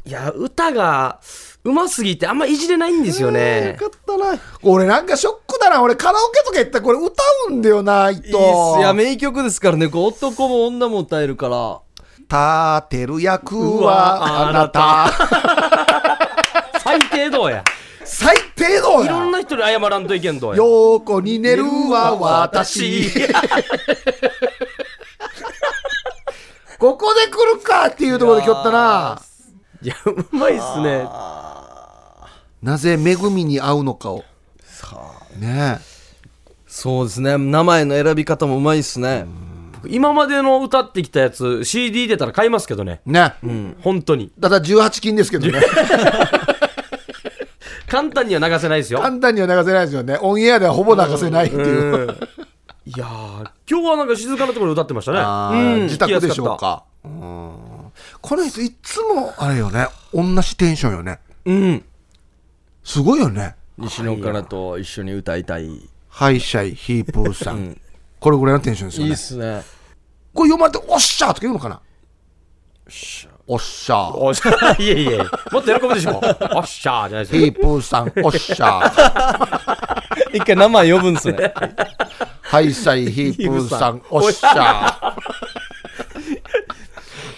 いや歌がうますぎてあんまいじれないんですよね。よかったな。俺なんかショックだな。俺カラオケとか行ったらこれ歌うんだよな伊藤すいや名曲ですからね。こう男も女も歌えるから。立てる役はあなた。最低どうや。最低だいろんよな人に謝らんといけんどうや横に寝るは私 ここで来るかっていうところで来よったな。いやうまいっすね。なぜ恵みに合うのかを。ねそうですね。名前の選び方もうまいっすね。今までの歌ってきたやつ CD 出たら買いますけどね。えね本当に。ただ18金ですけどね。簡単には流せないですよ。簡単には流せないですよね。オンエアではほぼ流せないっていういやー今日はなんか静かなところで歌ってましたね。あー自宅でしょうか。うんこの人いつもあれよね。同じテンションよね。うん。すごいよね。西野からと一緒に歌いたい。ハイシャイヒープーさん、これぐらいのテンションですよいいねっすね。これ読まれて「おっしゃー」とか言うのかな？おっしゃー。おっしゃいえいえ。もっと喜ぶでしょ。おっしゃーじゃないですよ。ヒープーさんおっしゃー。一回名前呼ぶんすねハイシャイヒープ ーさん。おっしゃ。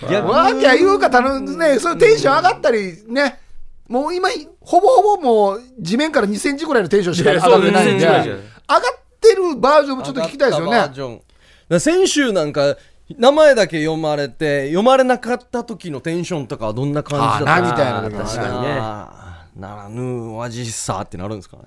ーわーきゃ言うか頼んでねそういうテンション上がったりね。もう今ほぼほぼもう地面から2センチぐらいのテンションしか上がってないんでいやそう2センチぐらいじ上ゃがってるバージョンもちょっと聞きたいですよね。先週なんか名前だけ読まれて読まれなかった時のテンションとかはどんな感じだったあーなみたいな確かにね。ならぬわじさってなるんですかね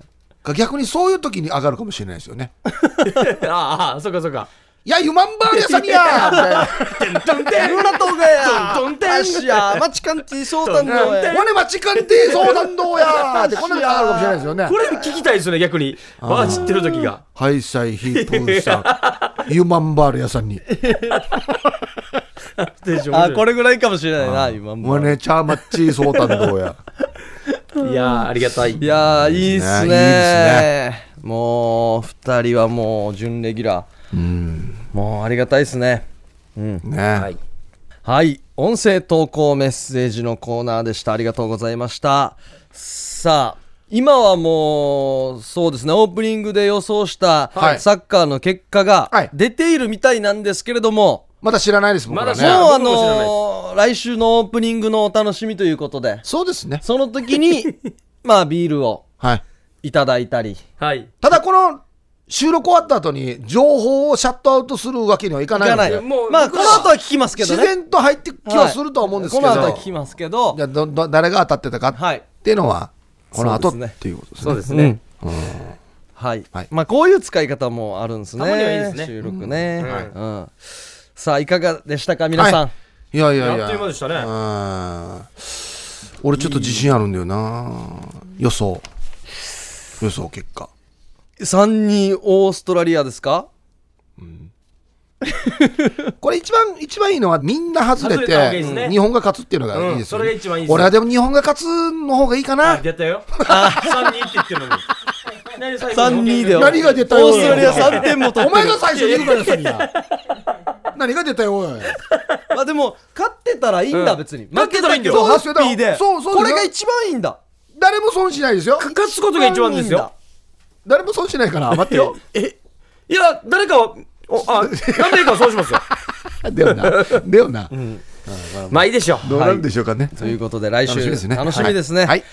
逆にそういう時に上がるかもしれないですよね。ああそうかそうか。いやユマンバー屋さんやみたいな。ルナトがやトントンテンあっしゃマチカンティソータンのや我マチカンティ相談どうやってこん。なの上がるかもしれないですよねこれ聞きたいですよね逆に。わあ知ってる時が。ハイサイヒープーさんユマンバール屋さんにあこれぐらいかもしれないな今ももうねチャーマッチー相談どうやいやーありがたい。いやーいいっすね。いいですもう二人はもう準レギュラー。うん。もうありがたいですね。うん。ね、はい。はい。音声投稿メッセージのコーナーでした。ありがとうございました。さあ今はもうそうですね。オープニングで予想したはい。サッカーの結果がはい。出ているみたいなんですけれども、まだ知らないですもんね。知らない。もうあのー来週のオープニングのお楽しみということで。そうですね。その時に まあビールをはい。いただいたり。はい。ただこの収録終わった後に情報をシャットアウトするわけにはいかいかないない。のでもうまあこの後は聞きますけど自ね然と入ってきはするとは思うんですけど、この後は聞きますけど。じゃあどど誰が当たってたかはい。っていうのはこの後そうですね。っていうことですね。そうですね、はい、はい。まあこういう使い方もあるんですね。たまにはいいですね。収録ね、うん。はいうんさあいかがでしたか皆さん、い。やいやいや。あっという間でしたね。うん。俺ちょっと自信あるんだよな。予想。予想結果。3人オーストラリアですか？これ一番一番いいのはみんな外れて日本が勝つっていうのがいいですよ、うんそれが一番いいです。よ俺はでも日本が勝つの方がいいかな。あ出たよ。3人って言ってるのに。何最後3人で何が出たよ。オーストラリア3点も取ってる。お前が最初に言うからさ何が出たよおい。まあでも勝ってたらいいんだ、うん。別に。勝ってたらいいんだよ。ハッピーで。そうそうこれが一番いいんだ。誰も損しないですよ。勝つことが一番ですよ。誰も損しないから待ってよ。えいや誰かはおあ何名かはそうしますよ。だよなだよな、まあいいでしょう。どうなるんでしょうかね、ということで来週楽しみですね。楽しみですね、はい。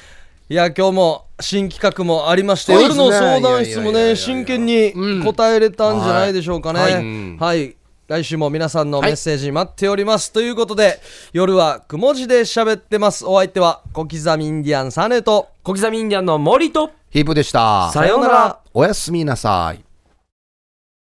い。や今日も新企画もありまして、そうですね。夜の相談室もねいやいやいやいや真剣に答えれたんじゃないでしょうかね、ははい。い、来週も皆さんのメッセージ待っております、ということで夜はくも字で喋ってます。お相手は小刻みインディアンサネと小刻みインディアンの森とヒープでした。さようなら。おやすみなさい